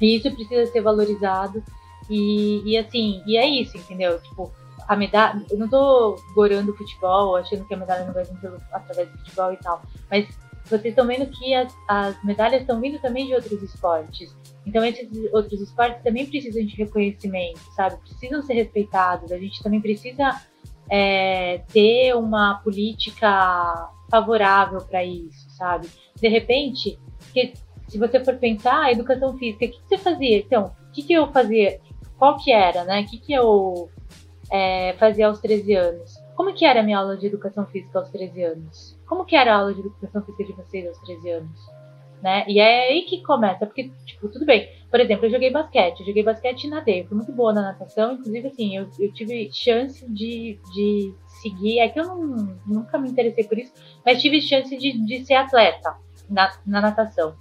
E isso precisa ser valorizado. E, e assim, e é isso, entendeu? Tipo, a medalha. Eu não tô gorando o futebol, achando que a medalha não vai vir pelo, através do futebol e tal. Mas vocês estão vendo que as, as medalhas estão vindo também de outros esportes. Então, esses outros esportes também precisam de reconhecimento, sabe? Precisam ser respeitados. A gente também precisa é, ter uma política favorável para isso, sabe? De repente, que, se você for pensar, a educação física, o que, que você fazia? Então, o que, que eu fazia? Qual que era, né? O que, que eu é, fazia aos 13 anos. Como que era a minha aula de educação física aos 13 anos? Como que era a aula de educação física de vocês aos 13 anos? Né? E é aí que começa, porque, tipo, tudo bem. Por exemplo, eu joguei basquete, eu joguei basquete e nadei, eu fui muito boa na natação, inclusive, assim, eu, eu tive chance de, de seguir, é que eu não, nunca me interessei por isso, mas tive chance de, de ser atleta na, na natação.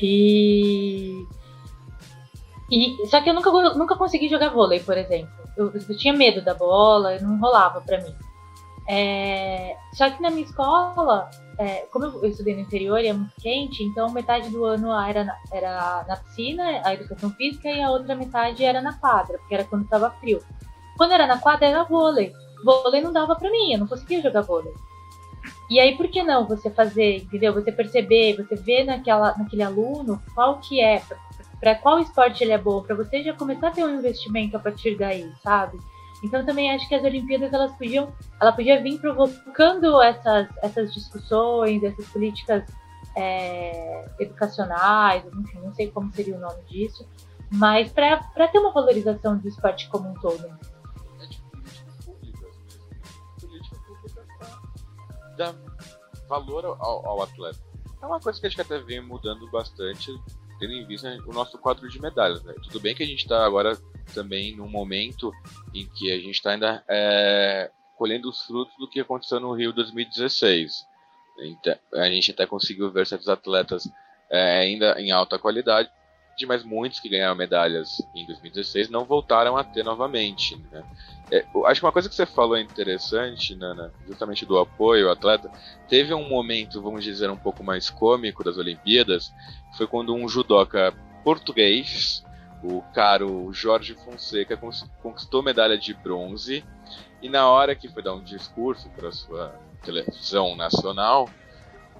E, e. Só que eu nunca, nunca consegui jogar vôlei, por exemplo eu, eu tinha medo da bola, não rolava para mim. É, só que na minha escola, é, como eu, estudei no interior e é muito quente, então metade do ano era na, era na piscina, a educação física, e a outra metade era na quadra, porque era quando estava frio. Quando era na quadra, era vôlei. Vôlei não dava para mim, eu não conseguia jogar vôlei. E aí, por que não você fazer, entendeu? Você perceber, você ver naquela, naquele aluno qual que é, para qual esporte ele é bom, para você já começar a ter um investimento a partir daí, sabe? Então também acho que as Olimpíadas elas podiam, ela podia vir provocando essas, essas discussões, essas políticas é, educacionais, enfim, não sei como seria o nome disso, mas para ter uma valorização do esporte como um todo. É públicas Política pública dar valor ao, ao atleta. É uma coisa que acho que até vem mudando bastante tendo em vista o nosso quadro de medalhas. Né? Tudo bem que a gente está agora também num momento em que a gente está ainda é, colhendo os frutos do que aconteceu no Rio 2016. Então, a gente até conseguiu ver certos atletas é, ainda em alta qualidade, mas muitos que ganharam medalhas em 2016 não voltaram a ter novamente. Né? É, acho que uma coisa que você falou é interessante, Nana, justamente do apoio ao atleta, teve um momento, vamos dizer, um pouco mais cômico das Olimpíadas, foi quando um judoca português, o caro Jorge Fonseca, conquistou medalha de bronze, e na hora que foi dar um discurso para sua televisão nacional,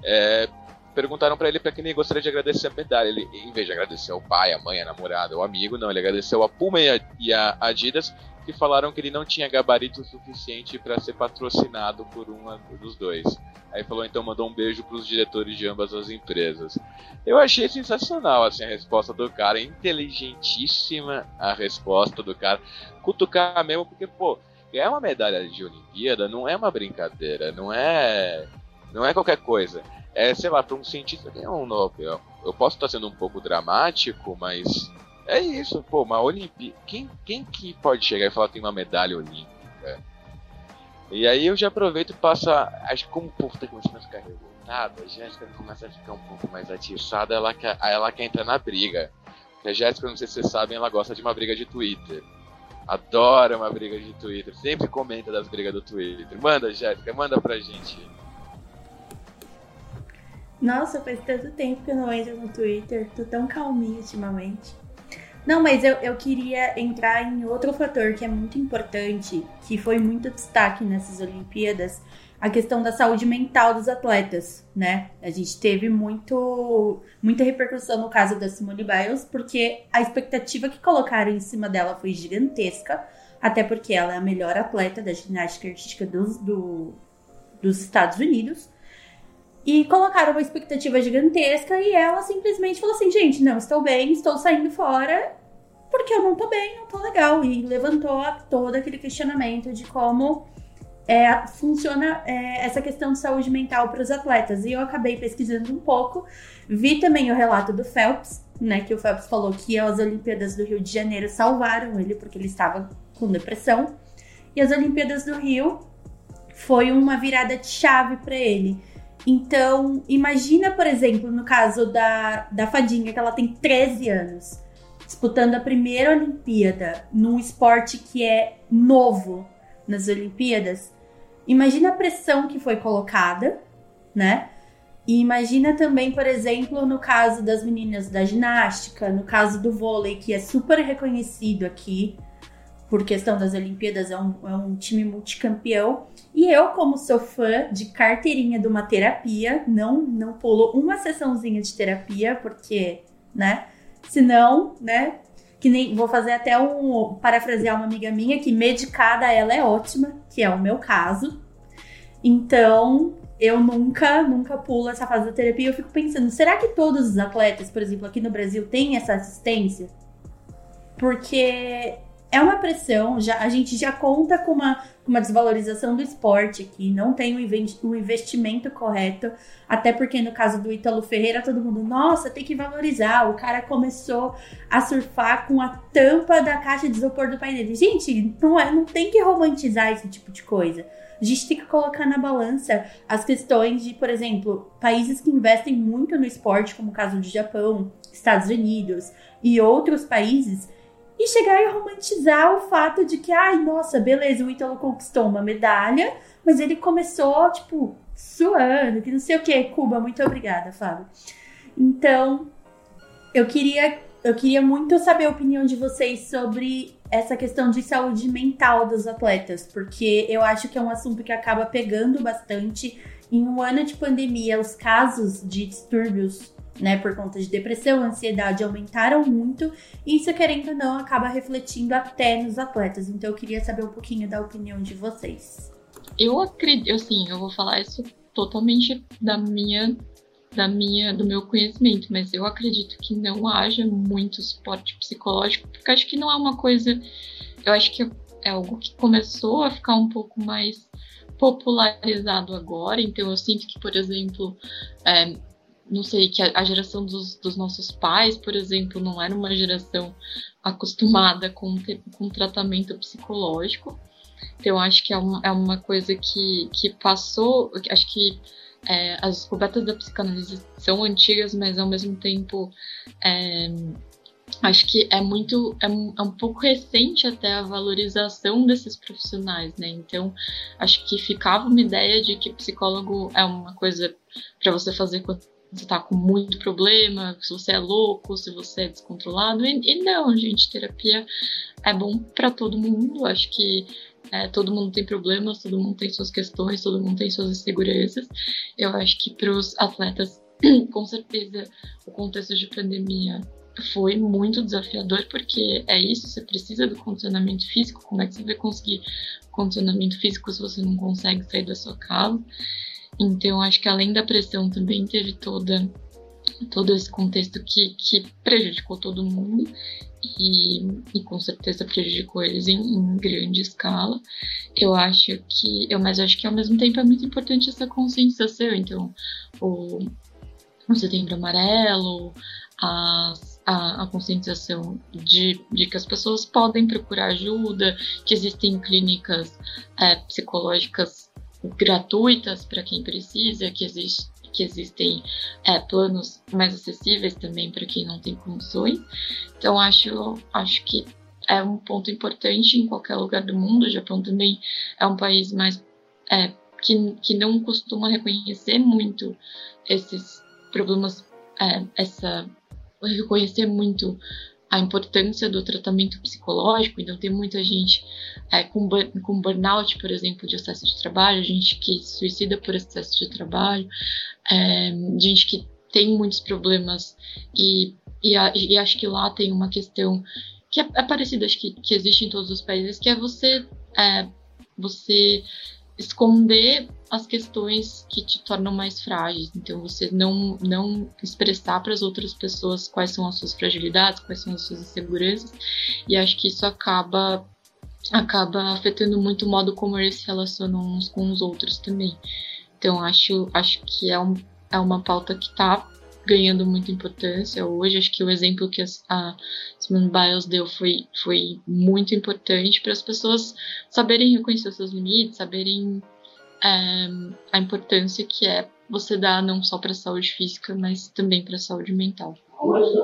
é, perguntaram para ele para quem ele gostaria de agradecer a medalha. Ele, em vez de agradecer ao pai, a mãe, a namorada, o amigo, não, ele agradeceu a Puma e a, e a Adidas, que falaram que ele não tinha gabarito suficiente para ser patrocinado por um dos dois. Aí falou, então mandou um beijo para os diretores de ambas as empresas. Eu achei sensacional assim a resposta do cara, inteligentíssima a resposta do cara. Cutucar mesmo, porque pô, ganhar uma medalha de Olimpíada não é uma brincadeira, não é não é qualquer coisa. É, sei lá, para um cientista ganhar um Nobel. Eu posso estar sendo um pouco dramático, mas é isso, pô, uma Olimpíada. Quem, quem que pode chegar e falar que tem uma medalha olímpica? E aí eu já aproveito e passo. A, acho que como o povo tá começando a ficar revoltado, a Jéssica começa a ficar um pouco mais atiçada, ela quer, ela quer entrar na briga. Porque a Jéssica, não sei se vocês sabem, ela gosta de uma briga de Twitter. Adora uma briga de Twitter. Sempre comenta das brigas do Twitter. Manda, Jéssica, manda pra gente. Nossa, faz tanto tempo que eu não entro no Twitter. Tô tão calminha ultimamente. Não, mas eu, eu queria entrar em outro fator que é muito importante, que foi muito destaque nessas Olimpíadas, a questão da saúde mental dos atletas, né? A gente teve muito, muita repercussão no caso da Simone Biles, porque a expectativa que colocaram em cima dela foi gigantesca, até porque ela é a melhor atleta da ginástica artística dos, do, dos Estados Unidos. E colocaram uma expectativa gigantesca e ela simplesmente falou assim: gente, não estou bem, estou saindo fora porque eu não tô bem, não tô legal. E levantou todo aquele questionamento de como é, funciona é, essa questão de saúde mental para os atletas. E eu acabei pesquisando um pouco, vi também o relato do Phelps, né? Que o Phelps falou que as Olimpíadas do Rio de Janeiro salvaram ele porque ele estava com depressão. E as Olimpíadas do Rio foi uma virada de chave para ele. Então, imagina, por exemplo, no caso da, da Fadinha, que ela tem 13 anos, disputando a primeira Olimpíada num esporte que é novo nas Olimpíadas. Imagina a pressão que foi colocada, né? E imagina também, por exemplo, no caso das meninas da ginástica, no caso do vôlei, que é super reconhecido aqui, por questão das Olimpíadas, é um, é um time multicampeão. E eu, como sou fã de carteirinha de uma terapia, não, não pulo uma sessãozinha de terapia, porque, né? Senão, né? Que nem vou fazer até um parafrasear uma amiga minha que medicada ela é ótima, que é o meu caso. Então, eu nunca, nunca pulo essa fase da terapia. Eu fico pensando, será que todos os atletas, por exemplo, aqui no Brasil, têm essa assistência? Porque é uma pressão, já, a gente já conta com uma, uma desvalorização do esporte aqui, não tem o investimento correto, até porque no caso do Ítalo Ferreira, todo mundo, nossa, tem que valorizar, o cara começou a surfar com a tampa da caixa de isopor do pai dele. Gente, não, é, não tem que romantizar esse tipo de coisa. A gente tem que colocar na balança as questões de, por exemplo, países que investem muito no esporte, como o caso do Japão, Estados Unidos e outros países, e chegar e romantizar o fato de que, ai, nossa, beleza, o Ítalo conquistou uma medalha, mas ele começou, tipo, suando, que não sei o que. Cuba, muito obrigada, Fábio. Então, eu queria, eu queria muito saber a opinião de vocês sobre essa questão de saúde mental dos atletas, porque eu acho que é um assunto que acaba pegando bastante. Em um ano de pandemia, os casos de distúrbios né, por conta de depressão, ansiedade aumentaram muito, e isso, querendo ou não, acaba refletindo até nos atletas. Então eu queria saber um pouquinho da opinião de vocês. Eu acredito, assim, eu vou falar isso totalmente da minha da minha do meu conhecimento, mas eu acredito que não haja muito suporte psicológico, porque acho que não é uma coisa, eu acho que é algo que começou a ficar um pouco mais popularizado agora, então eu sinto que, por exemplo, é, não sei, que a, a geração dos, dos, nossos pais, por exemplo, não era uma geração acostumada com, com tratamento psicológico. Então, acho que é uma, é uma coisa que, que passou. Acho que é, as descobertas da psicanálise são antigas, mas ao mesmo tempo. É, acho que é muito é um, é um, pouco recente até a valorização desses profissionais, né? Então acho que ficava uma ideia de que psicólogo é uma coisa para você fazer quando você tá com muito problema, se você é louco, se você é descontrolado. E, e não, gente, terapia é bom para todo mundo. Acho que é, todo mundo tem problemas, todo mundo tem suas questões, todo mundo tem suas inseguranças. Eu acho que para os atletas com certeza o contexto de pandemia foi muito desafiador, porque é isso, você precisa do condicionamento físico. Como é que você vai conseguir condicionamento físico se você não consegue sair da sua casa? Então, acho que além da pressão também teve toda todo esse contexto que, que prejudicou todo mundo e, e com certeza prejudicou eles em, em, grande escala. Eu acho que, eu, mas acho que ao mesmo tempo é muito importante essa conscientização. Então, o, o Setembro Amarelo, a, a, a, conscientização de, de que as pessoas podem procurar ajuda, que existem clínicas é, psicológicas gratuitas para quem precisa, que, existe, que existem é, planos mais acessíveis também para quem não tem condições. Então acho, acho que é um ponto importante em qualquer lugar do mundo. O Japão também é um país mais é, que, que não costuma reconhecer muito esses problemas, é, essa reconhecer muito a importância do tratamento psicológico, então tem muita gente é, com, com burnout, por exemplo, de excesso de trabalho, gente que se suicida por excesso de trabalho, é, gente que tem muitos problemas e, e, e, acho que lá tem uma questão que é, é parecida, acho que, que existe em todos os países, que é você, é, você esconder as questões que te tornam mais frágeis. Então, você não, não expressar para as outras pessoas quais são as suas fragilidades, quais são as suas inseguranças. E acho que isso acaba acaba afetando muito o modo como eles se relacionam uns com os outros também. Então, acho, acho que é, um, é uma pauta que está ganhando muita importância hoje. Acho que o exemplo que a Simone Biles deu foi, foi muito importante para as pessoas saberem reconhecer os seus limites, saberem é, a importância que é você dar não só para a saúde física, mas também para a saúde mental.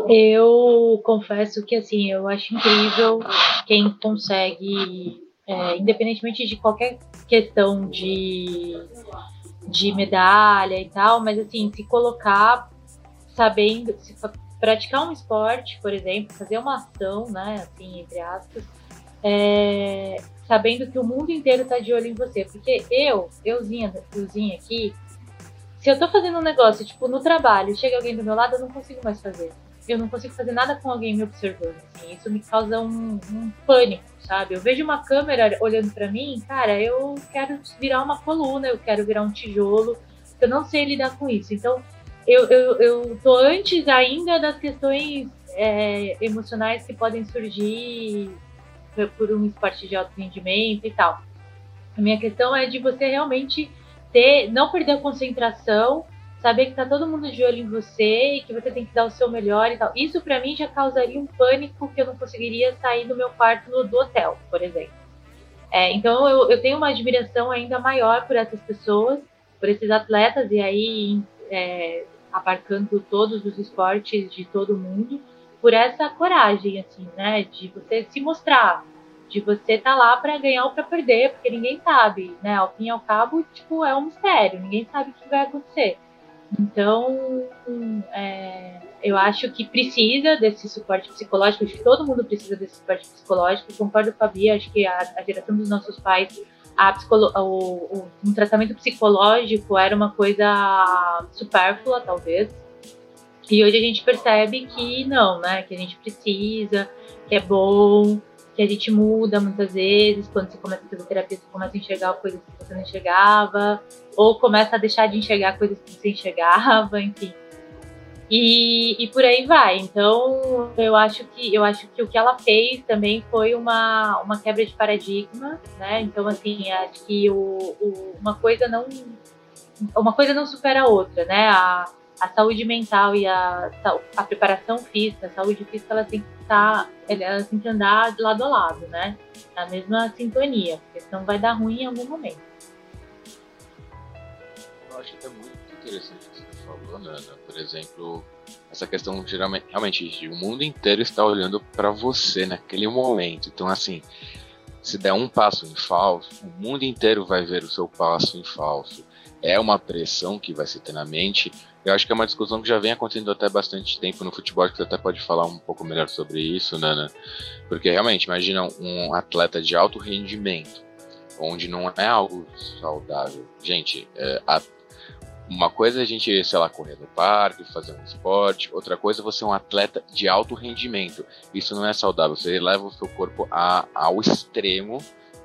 Eu confesso que assim, eu acho incrível quem consegue, é, independentemente de qualquer questão de, de medalha e tal, mas assim, se colocar sabendo, se praticar um esporte, por exemplo, fazer uma ação, né, assim, entre aspas, é, sabendo que o mundo inteiro tá de olho em você. Porque eu, euzinha, euzinha aqui, se eu tô fazendo um negócio, tipo, no trabalho, chega alguém do meu lado, eu não consigo mais fazer. Eu não consigo fazer nada com alguém me observando. Assim. Isso me causa um, um pânico, sabe? Eu vejo uma câmera olhando para mim, cara, eu quero virar uma coluna, eu quero virar um tijolo. Eu não sei lidar com isso. Então, eu, eu, eu tô antes ainda das questões é, emocionais que podem surgir por um esporte de alto rendimento e tal. A minha questão é de você realmente ter, não perder a concentração, saber que tá todo mundo de olho em você e que você tem que dar o seu melhor e tal. Isso para mim já causaria um pânico que eu não conseguiria sair do meu quarto no, do hotel, por exemplo. É, então eu, eu, tenho uma admiração ainda maior por essas pessoas, por esses atletas e aí é, abarcando todos os esportes de todo mundo por essa coragem, assim, né? De você se mostrar, de você tá lá para ganhar ou para perder, porque ninguém sabe, né? Ao fim e ao cabo, tipo, é um mistério, ninguém sabe o que vai acontecer. Então, é, eu acho que precisa desse suporte psicológico, acho que todo mundo precisa desse suporte psicológico. concordo com a Bia, acho que a, a geração dos nossos pais, a o, o, um tratamento psicológico era uma coisa supérflua, talvez, e hoje a gente percebe que não, né? Que a gente precisa, que é bom, que a gente muda muitas vezes. Quando você começa a fazer terapia, você começa a enxergar coisas que você não enxergava, ou começa a deixar de enxergar coisas que você enxergava, enfim. E, e por aí vai. Então, eu acho que eu acho que o que ela fez também foi uma, uma quebra de paradigma, né? Então, assim, acho que o, o, uma coisa não uma coisa não supera a outra, né? A, a saúde mental e a, a preparação física, a saúde física, elas têm que estar, elas têm que andar de lado a lado, né? Na mesma sintonia, porque senão vai dar ruim em algum momento. Eu acho que é muito interessante o que você falou, Nana. Por exemplo, essa questão geralmente, realmente, o mundo inteiro está olhando para você naquele momento. Então, assim, se der um passo em falso, o mundo inteiro vai ver o seu passo em falso. É uma pressão que vai se ter na mente eu acho que é uma discussão que já vem acontecendo até bastante tempo no futebol, que você até pode falar um pouco melhor sobre isso, Nana. Porque realmente, imagina um atleta de alto rendimento, onde não é algo saudável. Gente, é, a, uma coisa é a gente, sei lá, correr no parque, fazer um esporte, outra coisa é você ser um atleta de alto rendimento. Isso não é saudável, você leva o seu corpo a, ao extremo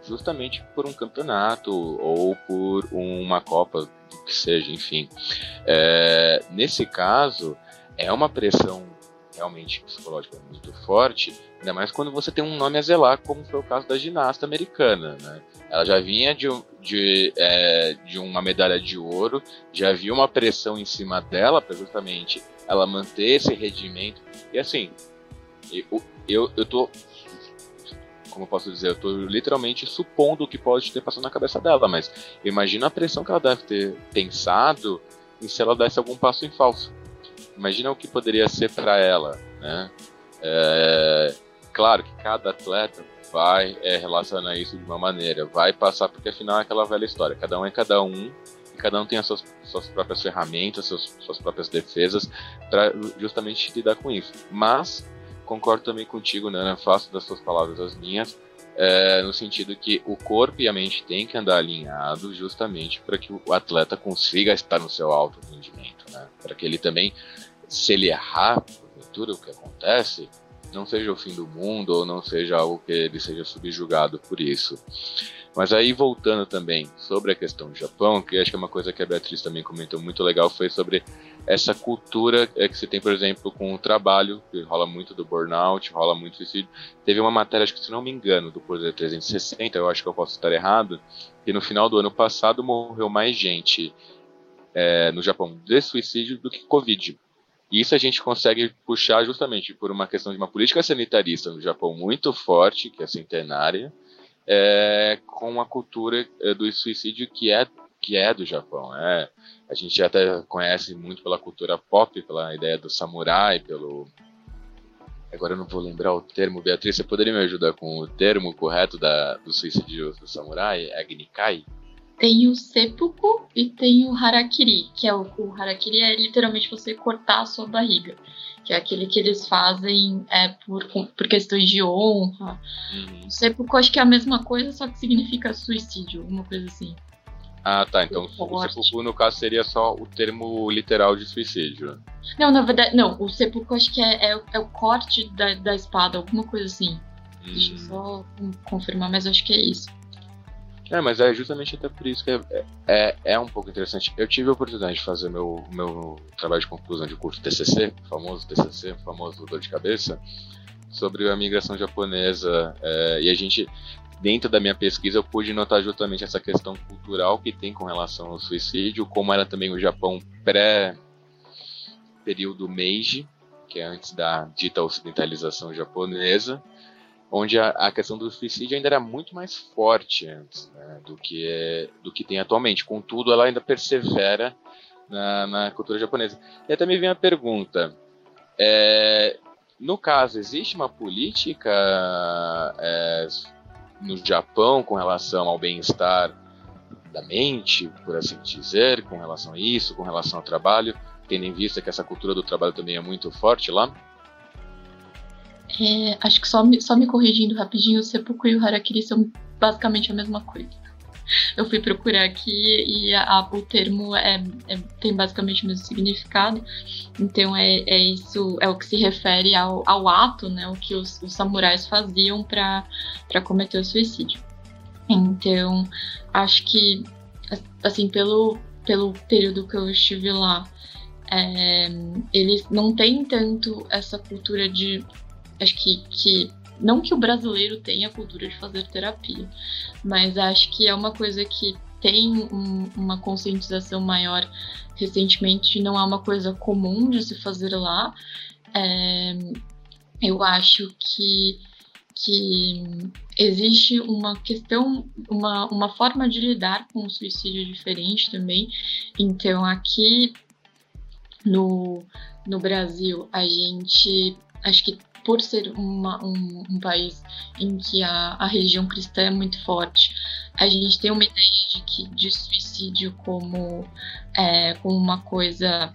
justamente por um campeonato ou por uma Copa, que seja, enfim. É, nesse caso, é uma pressão realmente psicológica muito forte, ainda mais quando você tem um nome a zelar, como foi o caso da ginasta americana. Né? Ela já vinha de, de, é, de uma medalha de ouro, já havia uma pressão em cima dela para justamente ela manter esse rendimento. E assim, eu, eu, eu tô como eu posso dizer, eu tô literalmente supondo o que pode ter passado na cabeça dela, mas imagina a pressão que ela deve ter pensado em se ela desse algum passo em falso. Imagina o que poderia ser para ela, né? É, claro que cada atleta vai é, relacionar isso de uma maneira, vai passar, porque afinal é aquela velha história, cada um é cada um, e cada um tem as suas, suas próprias ferramentas, suas, suas próprias defesas, para justamente lidar com isso. Mas, concordo também contigo, Nana, faço das suas palavras as minhas, é, no sentido que o corpo e a mente têm que andar alinhados justamente para que o atleta consiga estar no seu alto rendimento, né? para que ele também se ele errar, porventura, o que acontece, não seja o fim do mundo ou não seja algo que ele seja subjugado por isso. Mas aí voltando também sobre a questão do Japão, que acho que é uma coisa que a Beatriz também comentou muito legal, foi sobre essa cultura é, que você tem, por exemplo, com o trabalho, que rola muito do burnout, rola muito suicídio. Teve uma matéria, acho que se não me engano, do Poder 360, eu acho que eu posso estar errado, que no final do ano passado morreu mais gente é, no Japão de suicídio do que Covid. E isso a gente consegue puxar justamente por uma questão de uma política sanitarista no Japão muito forte, que é centenária, é, com a cultura é, do suicídio que é que é do Japão. É, a gente até conhece muito pela cultura pop, pela ideia do samurai, pelo agora eu não vou lembrar o termo. Beatriz, você poderia me ajudar com o termo correto da, do suicídio do samurai? Agnikai? Tem o seppuku e tem o harakiri, que é o, o harakiri é literalmente você cortar a sua barriga, que é aquele que eles fazem é, por, por questões de honra. Uhum. O seppuku acho que é a mesma coisa, só que significa suicídio, alguma coisa assim. Ah, tá. Então o seppuku, no caso, seria só o termo literal de suicídio. Não, na verdade, não. O seppuku acho que é, é, é o corte da, da espada, alguma coisa assim. Hum. Deixa eu hum. só confirmar, mas acho que é isso. É, mas é justamente até por isso que é, é, é, um pouco interessante. Eu tive a oportunidade de fazer meu, meu trabalho de conclusão de curso TCC, famoso TCC, famoso dor de cabeça, sobre a migração japonesa. É, e a gente, dentro da minha pesquisa, eu pude notar justamente essa questão cultural que tem com relação ao suicídio, como era também o Japão pré-período Meiji, que é antes da dita ocidentalização japonesa onde a, a, questão do suicídio ainda era muito mais forte antes né, do, que é, do que tem atualmente. Contudo, ela ainda persevera na, na cultura japonesa. E até me vem a pergunta: é, no caso, existe uma política é, no Japão com relação ao bem-estar da mente, por assim dizer, com relação a isso, com relação ao trabalho, tendo em vista que essa cultura do trabalho também é muito forte lá? É, acho que só me, só me corrigindo rapidinho, o seppuku e o harakiri são basicamente a mesma coisa. Eu fui procurar aqui e a, a, o termo é, é, tem basicamente o mesmo significado. Então é, é isso, é o que se refere ao, ao ato, né, o que os, os samurais faziam para cometer o suicídio. Então acho que assim pelo pelo período que eu estive lá, é, eles não têm tanto essa cultura de acho que, que não que o brasileiro tenha a cultura de fazer terapia, mas acho que é uma coisa que tem um, uma conscientização maior recentemente, não é uma coisa comum de se fazer lá. É, eu acho que, que existe uma questão, uma, uma forma de lidar com o suicídio diferente também. Então, aqui no, no Brasil, a gente acho que por ser uma, um, um, país em que a, a religião cristã é muito forte, a gente tem uma ideia de, que, de suicídio como, é, como uma coisa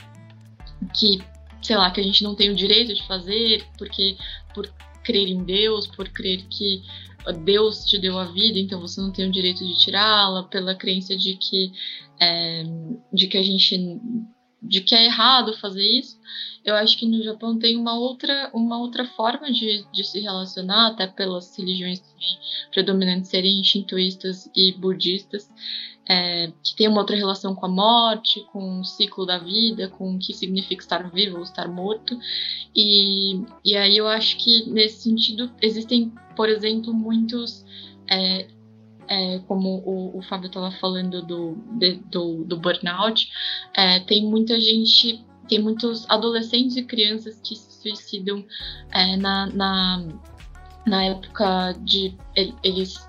que, sei lá, que a gente não tem o direito de fazer, porque por crer em Deus, por crer que Deus te deu a vida, então você não tem o direito de tirá-la, pela crença de que é, de que a gente de que é errado fazer isso. Eu acho que no Japão tem uma outra, uma outra forma de, de se relacionar, até pelas religiões predominantes serem shintoístas e budistas, é, que tem uma outra relação com a morte, com o ciclo da vida, com o que significa estar vivo ou estar morto. E, e aí eu acho que, nesse sentido, existem, por exemplo, muitos é, é, como o, o Fábio estava falando do, de, do, do, burnout, é, tem muita gente, tem muitos adolescentes e crianças que se suicidam é, na, na, na época de. Eles.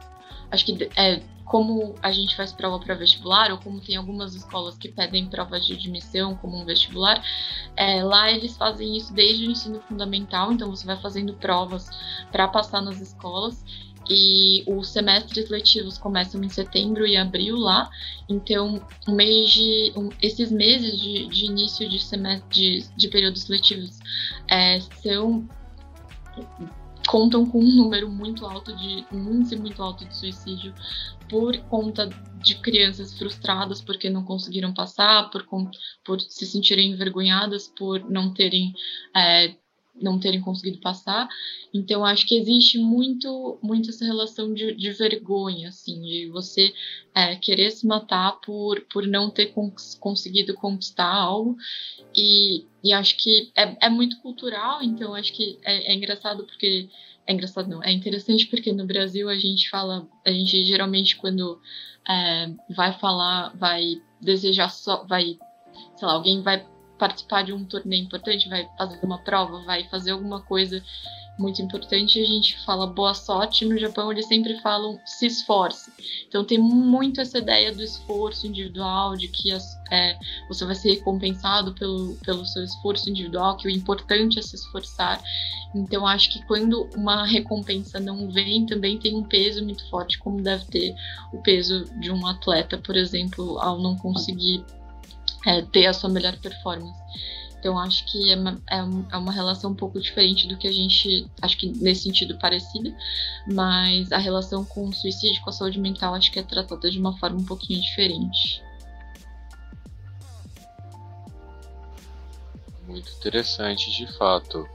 Acho que é, como a gente faz prova para vestibular, ou como tem algumas escolas que pedem provas de admissão, como um vestibular, é, lá eles fazem isso desde o ensino fundamental, então você vai fazendo provas para passar nas escolas e os semestres letivos começam em setembro e abril lá, então um mês de, um, esses meses de, de, início de, semestre, de, de períodos letivos é, são contam com um número muito alto de um índice muito alto de suicídio por conta de crianças frustradas porque não conseguiram passar, por, por se sentirem envergonhadas por não terem é, não terem conseguido passar. Então, acho que existe muito, muito essa relação de, de vergonha, assim, de você é, querer se matar por, por não ter cons conseguido conquistar algo. E, e acho que é, é muito cultural, então acho que é, é engraçado porque. É engraçado, não. É interessante porque no Brasil a gente fala. A gente geralmente, quando é, vai falar, vai desejar só. Vai. Sei lá, alguém vai participar de um torneio importante, vai fazer uma prova, vai fazer alguma coisa muito importante, a gente fala boa sorte. No Japão, eles sempre falam se esforce. Então, tem muito essa ideia do esforço individual, de que as, é, você vai ser recompensado pelo, pelo seu esforço individual, que o importante é se esforçar. Então, acho que quando uma recompensa não vem, também tem um peso muito forte, como deve ter o peso de um atleta, por exemplo, ao não conseguir é, ter a sua melhor performance. Então acho que é uma, é, é uma relação um pouco diferente do que a gente. Acho que nesse sentido parecida, mas a relação com o suicídio, com a saúde mental, acho que é tratada de uma forma um pouquinho diferente. Muito interessante, de fato.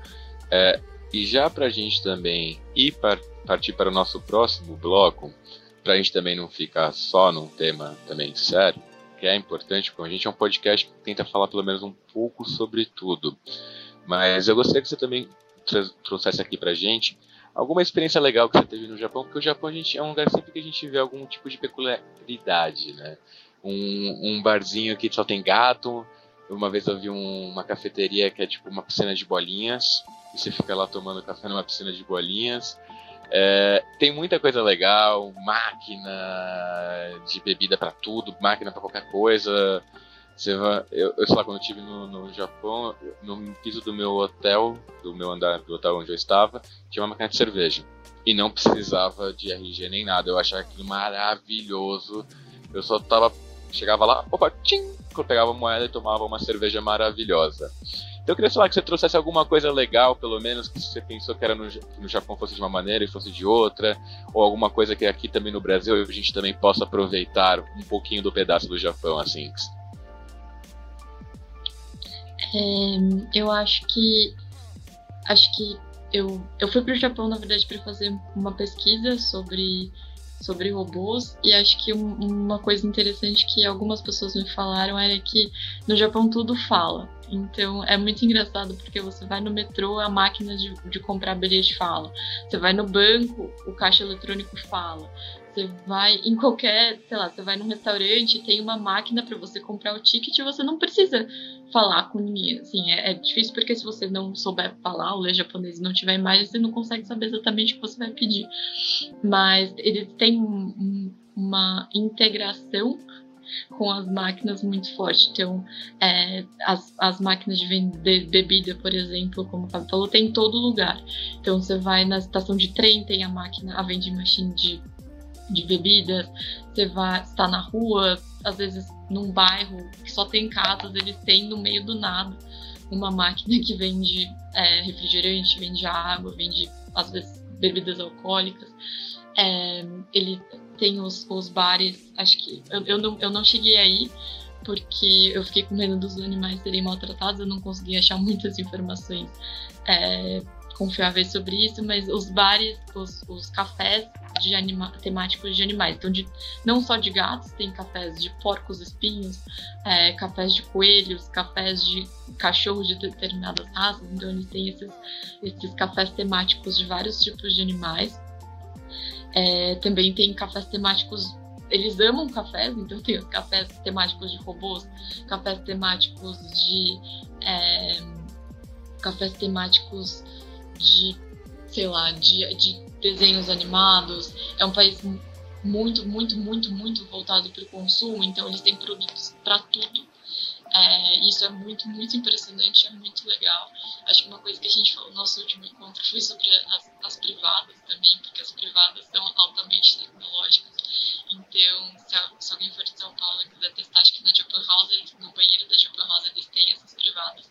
É, e já para a gente também ir par partir para o nosso próximo bloco, para a gente também não ficar só num tema também sério, que é importante, porque a gente é um podcast que tenta falar pelo menos um pouco sobre tudo. Mas eu gostaria que você também trouxesse aqui pra gente alguma experiência legal que você teve no Japão, porque o Japão a gente, é um lugar sempre que a gente vê algum tipo de peculiaridade, né? Um, um barzinho que só tem gato. Uma vez eu vi um, uma cafeteria que é tipo uma piscina de bolinhas, e você fica lá tomando café numa piscina de bolinhas. É, tem muita coisa legal, máquina de bebida para tudo, máquina para qualquer coisa. Você vai, eu, eu sei lá, quando eu estive no, no Japão, no piso do meu hotel, do meu andar do hotel onde eu estava, tinha uma máquina de cerveja. E não precisava de RG nem nada. Eu achava aquilo maravilhoso. Eu só tava. Chegava lá, opa, tchim! Pegava moeda e tomava uma cerveja maravilhosa. Então eu queria falar que você trouxesse alguma coisa legal, pelo menos, que você pensou que era no, no Japão fosse de uma maneira e fosse de outra, ou alguma coisa que aqui também no Brasil a gente também possa aproveitar um pouquinho do pedaço do Japão, assim. É, eu acho que acho que eu, eu fui para o Japão na verdade para fazer uma pesquisa sobre sobre robôs e acho que um, uma coisa interessante que algumas pessoas me falaram era que no Japão tudo fala. Então é muito engraçado porque você vai no metrô, a máquina de, de comprar bilhete fala. Você vai no banco, o caixa eletrônico fala. Você vai em qualquer, sei lá, você vai num restaurante tem uma máquina para você comprar o ticket e você não precisa falar com ninguém. Assim, é, é, difícil porque se você não souber falar ou ler japonês e não tiver imagem, você não consegue saber exatamente o que você vai pedir. Mas eles têm um, uma integração com as máquinas muito forte. Então, é, as, as máquinas de vender bebida, por exemplo, como o Fábio falou, tem em todo lugar. Então, você vai na estação de trem, tem a máquina, a vending machine de de bebidas, você vai estar na rua, às vezes num bairro que só tem casas, eles têm no meio do nada uma máquina que vende é, refrigerante, vende água, vende às vezes bebidas alcoólicas. É, ele tem os, os bares, acho que eu, eu, não, eu não cheguei aí porque eu fiquei com medo dos animais serem maltratados, eu não consegui achar muitas informações é, confiáveis sobre isso, mas os bares, os, os cafés de anima, temáticos de animais, então de, não só de gatos, tem cafés de porcos espinhos, é, cafés de coelhos, cafés de cachorros de determinadas raças, então eles têm esses, esses cafés temáticos de vários tipos de animais. É, também tem cafés temáticos eles amam cafés, então tem cafés temáticos de robôs, cafés temáticos de. É, cafés temáticos de, sei lá, de, de desenhos animados. É um país muito, muito, muito, muito voltado para o consumo, então eles têm produtos para tudo. É, isso é muito, muito impressionante, é muito legal. Acho que uma coisa que a gente falou no nosso último encontro foi sobre as, as privadas também, porque as privadas são altamente tecnológicas. Então, se, se, alguém for de São Paulo e quiser testar, acho que na Japan House, eles, no banheiro da Japan House, eles têm essas privadas.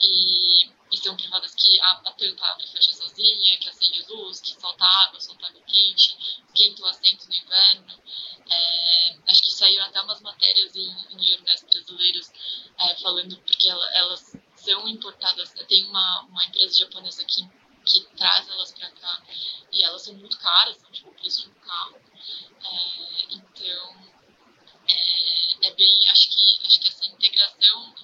E, e são privadas que a, a tampa abre e fecha sozinha, que acende luz, que solta água, solta água quente, esquenta o assento no inverno. É, acho que saíram até umas matérias em, em jornais brasileiros é, falando porque ela, elas são importadas. Tem uma, uma empresa japonesa que, que traz elas para cá e elas são muito caras, são tipo o preço de um carro. É, então, é, é, bem. Acho que, acho que essa integração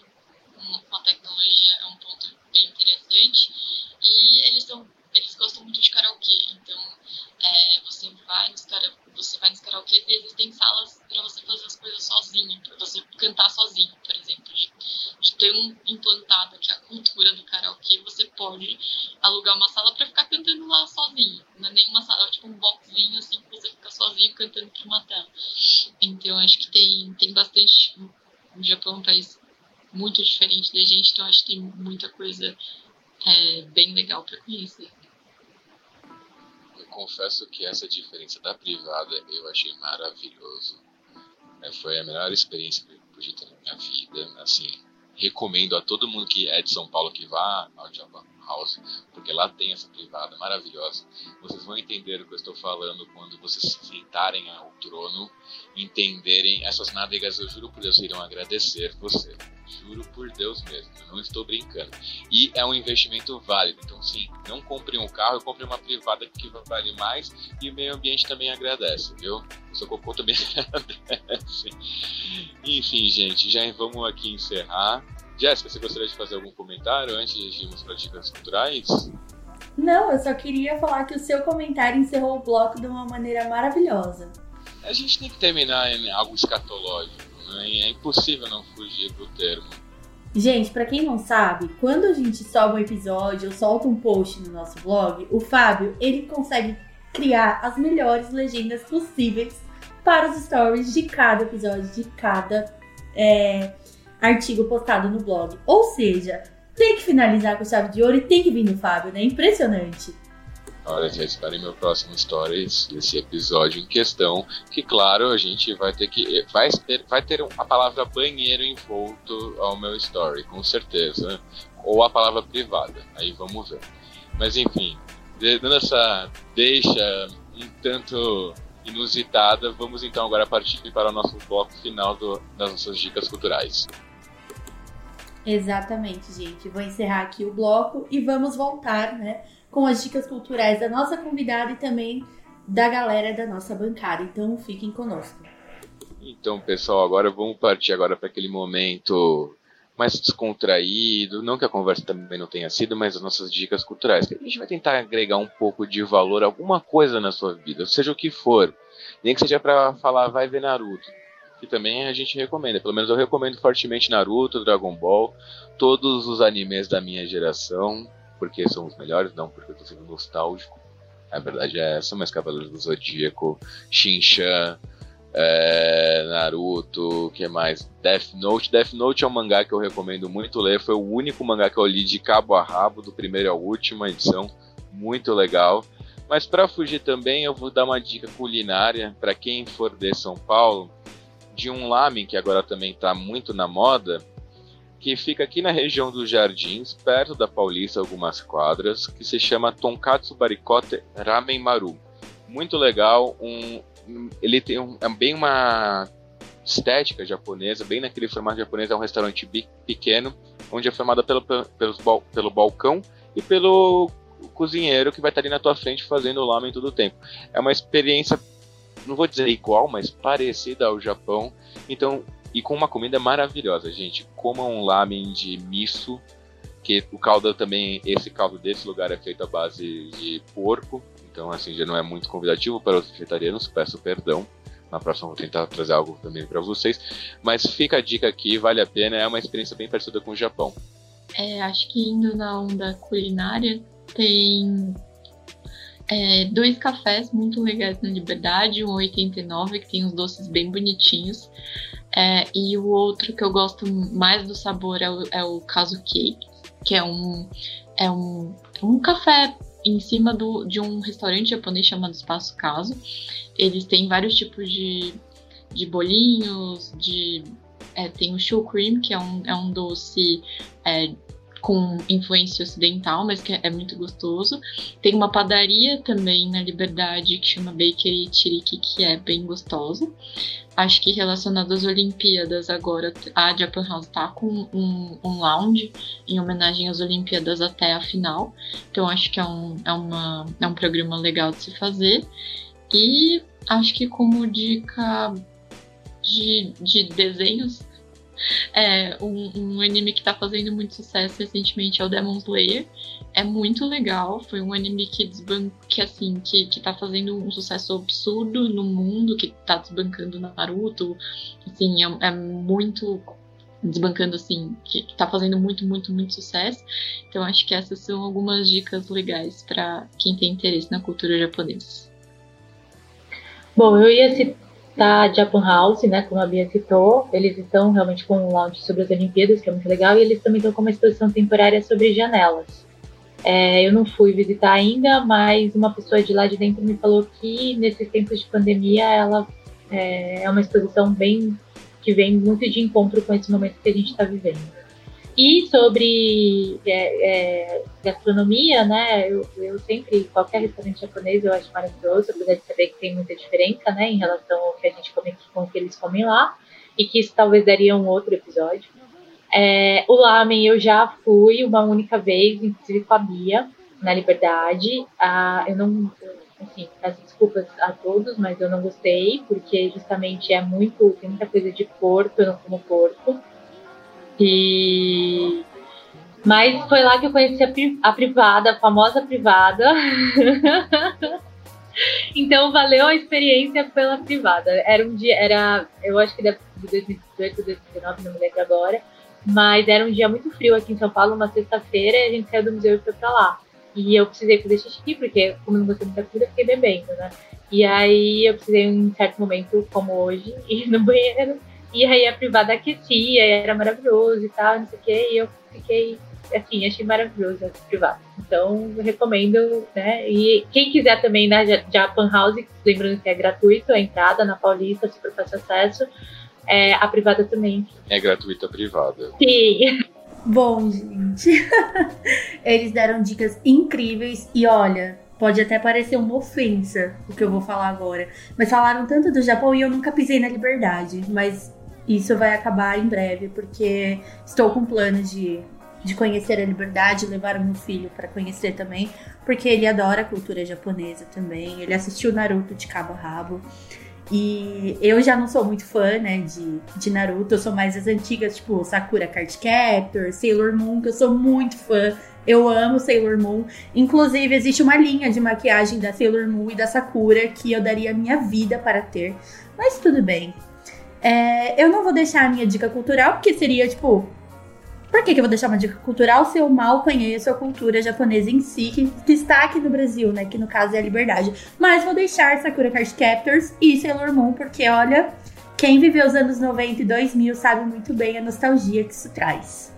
com, com a tecnologia é um ponto bem E eles são eles gostam muito de karaokê, então é, você vai nos você vai nos karaokê e existem salas para você fazer as coisas sozinho, para você cantar sozinho, por exemplo. De, de ter um implantado aqui a cultura do karaokê, você pode alugar uma sala para ficar cantando lá sozinho. Não é nenhuma sala, é tipo um boxzinho assim que você fica sozinho cantando para uma tela. Então acho que tem, tem bastante. O Japão é um país muito diferente da gente, então acho que tem muita coisa é, bem legal para conhecer confesso que essa diferença da privada eu achei maravilhoso. É, foi a melhor experiência que eu pude ter na minha vida. Assim, recomendo a todo mundo que é de São Paulo que vá ao Java House, porque lá tem essa privada maravilhosa. Vocês vão entender o que eu estou falando quando vocês se sentarem ao trono, entenderem essas nádegas. Eu juro por Deus, irão agradecer você. Juro por Deus mesmo, eu não estou brincando. E é um investimento válido. Então, sim, não compre um carro, compre uma privada que vale mais e o meio ambiente também agradece, viu? O seu cocô também agradece. Enfim, gente, já vamos aqui encerrar. Jéssica, você gostaria de fazer algum comentário antes de irmos para dicas culturais? Não, eu só queria falar que o seu comentário encerrou o bloco de uma maneira maravilhosa. A gente tem que terminar em algo escatológico? É impossível não fugir do termo. Gente, para quem não sabe, quando a gente sobe um episódio ou solta um post no nosso blog, o Fábio, ele consegue criar as melhores legendas possíveis para os stories de cada episódio, de cada é, artigo postado no blog. Ou seja, tem que finalizar com chave de ouro e tem que vir no Fábio, né? Impressionante. Olha, já esperem meu próximo stories desse episódio em questão, que claro, a gente vai ter que vai ter, vai ter a palavra banheiro envolto ao meu story, com certeza, ou a palavra privada. Aí vamos ver. Mas enfim, dando essa deixa um tanto inusitada, vamos então agora partir para o nosso bloco final do, das nossas dicas culturais. Exatamente, gente. Vou encerrar aqui o bloco e vamos voltar, né, com as dicas culturais da nossa convidada e também da galera da nossa bancada. Então, fiquem conosco. Então, pessoal, agora vamos partir agora para aquele momento mais descontraído, não que a conversa também não tenha sido, mas as nossas dicas culturais, a gente vai tentar agregar um pouco de valor alguma coisa na sua vida, seja o que for, nem que seja para falar vai ver Naruto, que também a gente recomenda. Pelo menos eu recomendo fortemente Naruto, Dragon Ball, todos os animes da minha geração, porque são os melhores, não porque eu tô sendo nostálgico. A verdade é essa, mas Cavaleiros do Zodíaco, Shinchan, é, Naruto, que mais? Death Note. Death Note é um mangá que eu recomendo muito ler. Foi o único mangá que eu li de cabo a rabo, do primeiro à última edição. Muito legal. Mas para fugir também, eu vou dar uma dica culinária para quem for de São Paulo de um lamen que agora também está muito na moda, que fica aqui na região dos Jardins, perto da Paulista, algumas quadras, que se chama Tonkatsu Barikote Ramen Maru. Muito legal, um, ele tem um, é bem uma estética japonesa, bem naquele formato japonês, é um restaurante pequeno, onde é formado pelo, pelo, pelo balcão e pelo cozinheiro que vai estar ali na tua frente fazendo o lamen todo o tempo. É uma experiência, não vou dizer igual, mas parecida ao Japão. Então, e com uma comida maravilhosa, gente. Coma um lamen de miso, que o caldo também, esse caldo desse lugar é feito à base de porco. Então, assim, já não é muito convidativo para os vegetarianos, peço perdão. Na próxima vou tentar trazer algo também para vocês. Mas fica a dica aqui, vale a pena, é uma experiência bem parecida com o Japão. É, acho que indo na onda culinária, tem é, dois cafés muito legais na Liberdade, um 89, que tem uns doces bem bonitinhos. É, e o outro que eu gosto mais do sabor é o, é o Caso Cake, que é um, é um, um café em cima do, de um restaurante japonês chamado Espaço Caso. Eles têm vários tipos de, de bolinhos, de é, tem o shoe cream, que é um, é um doce é, com influência ocidental, mas que é, muito gostoso. Tem uma padaria também na Liberdade que chama Bakery Chiriki, que é bem gostosa. Acho que relacionado às Olimpíadas agora, a Japan House tá com um, um lounge em homenagem às Olimpíadas até a final. Então acho que é um, é, uma, é um programa legal de se fazer. E acho que como dica de, de desenhos, é, um, um, anime que tá fazendo muito sucesso recentemente é o Demon Slayer. É muito legal. Foi um anime que que assim, que, que tá fazendo um sucesso absurdo no mundo, que tá desbancando Naruto. Assim, é, é muito desbancando assim, que, que tá fazendo muito, muito, muito sucesso. Então acho que essas são algumas dicas legais para quem tem interesse na cultura japonesa. Bom, eu ia citar Japan House, né, como a Bia citou. Eles estão realmente com um launch sobre as Olimpíadas, que é muito legal, e eles também estão com uma exposição temporária sobre janelas. É, eu não fui visitar ainda, mas uma pessoa de lá de dentro me falou que nesses tempos de pandemia ela é, é uma exposição bem que vem muito de encontro com esse momento que a gente está vivendo. E sobre é, é, gastronomia, né? Eu, eu, sempre, qualquer restaurante japonês eu acho maravilhoso, apesar de saber que tem muita diferença, né, em relação ao que a gente come com o que eles comem lá, e que isso talvez daria um outro episódio. É, o lamen eu já fui uma única vez, inclusive com a Bia, na Liberdade. Ah, eu não, enfim, peço desculpas a todos, mas eu não gostei, porque justamente é muito, tem muita coisa de porco, eu não como porco. E mas foi lá que eu conheci a, a privada, a famosa privada. então valeu a experiência pela privada. Era um dia, era, eu acho que de 2018, 2019, não me lembro agora. Mas era um dia muito frio aqui em São Paulo, uma sexta-feira, e a gente saiu do museu e foi pra lá. E eu precisei fazer xixi, porque como não gostei muita comida, fiquei bebendo, né? E aí eu precisei, em certo momento, como hoje, ir no banheiro. E aí a privada aquecia, era maravilhoso e tal, não sei o quê. E eu fiquei, assim, achei maravilhoso essa privada. Então, recomendo, né? E quem quiser também na Japan House, lembrando que é gratuito a entrada na Paulista, super fácil acesso. É, a privada também. É gratuita a privada. Sim. Bom, gente. Eles deram dicas incríveis e olha, pode até parecer uma ofensa o que eu vou falar agora, mas falaram tanto do Japão e eu nunca pisei na liberdade, mas isso vai acabar em breve, porque estou com planos de, de conhecer a liberdade, levar o meu filho para conhecer também, porque ele adora a cultura japonesa também. Ele assistiu Naruto de cabo a rabo. E eu já não sou muito fã, né, de, de Naruto, eu sou mais as antigas, tipo Sakura Card Captor, Sailor Moon, que eu sou muito fã. Eu amo Sailor Moon. Inclusive, existe uma linha de maquiagem da Sailor Moon e da Sakura que eu daria a minha vida para ter. Mas tudo bem. É, eu não vou deixar a minha dica cultural, porque seria tipo. Por que, que eu vou deixar uma dica cultural se eu mal conheço a cultura japonesa em si, que, que está aqui no Brasil, né? Que no caso é a liberdade. Mas vou deixar Sakura Card Captors e Sailor Moon, porque olha, quem viveu os anos 90 e 2000 sabe muito bem a nostalgia que isso traz.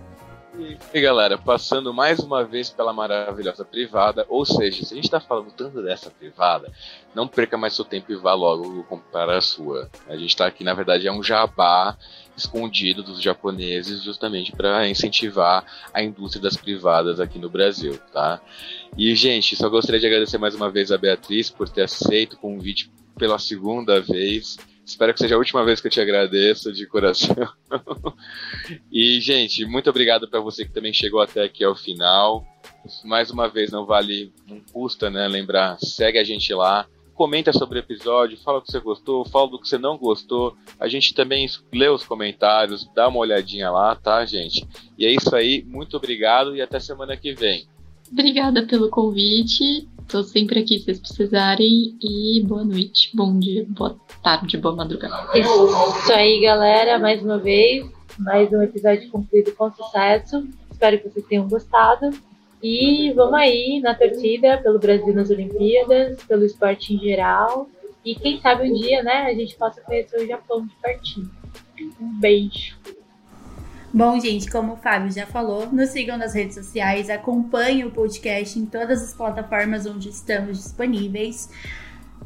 E galera, passando mais uma vez pela maravilhosa privada, ou seja, se a gente está falando tanto dessa privada, não perca mais seu tempo e vá logo comprar a sua. A gente está aqui, na verdade, é um jabá escondido dos japoneses, justamente para incentivar a indústria das privadas aqui no Brasil, tá? E, gente, só gostaria de agradecer mais uma vez a Beatriz por ter aceito o convite pela segunda vez. Espero que seja a última vez que eu te agradeço de coração. e, gente, muito obrigado para você que também chegou até aqui ao final. Mais uma vez, não vale, não custa, né? Lembrar, segue a gente lá, comenta sobre o episódio, fala o que você gostou, fala do que você não gostou. A gente também lê os comentários, dá uma olhadinha lá, tá, gente? E é isso aí, muito obrigado e até semana que vem. Obrigada pelo convite. Tô sempre aqui se vocês precisarem. E boa noite, bom dia, boa tarde, boa madrugada. Isso aí, galera. Mais uma vez, mais um episódio concluído com sucesso. Espero que vocês tenham gostado. E vamos aí na torcida pelo Brasil nas Olimpíadas, pelo esporte em geral. E quem sabe um dia, né, a gente possa conhecer o Japão de pertinho. Um beijo. Bom, gente, como o Fábio já falou, nos sigam nas redes sociais, acompanhem o podcast em todas as plataformas onde estamos disponíveis.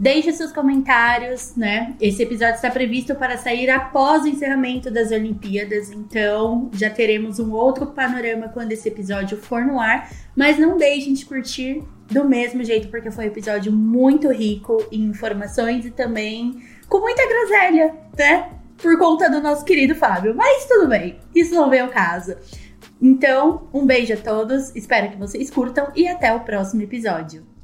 Deixe seus comentários, né? Esse episódio está previsto para sair após o encerramento das Olimpíadas, então já teremos um outro panorama quando esse episódio for no ar. Mas não deixem de curtir do mesmo jeito, porque foi um episódio muito rico em informações e também com muita groselha, né? Por conta do nosso querido Fábio. Mas tudo bem, isso não veio ao caso. Então, um beijo a todos, espero que vocês curtam e até o próximo episódio.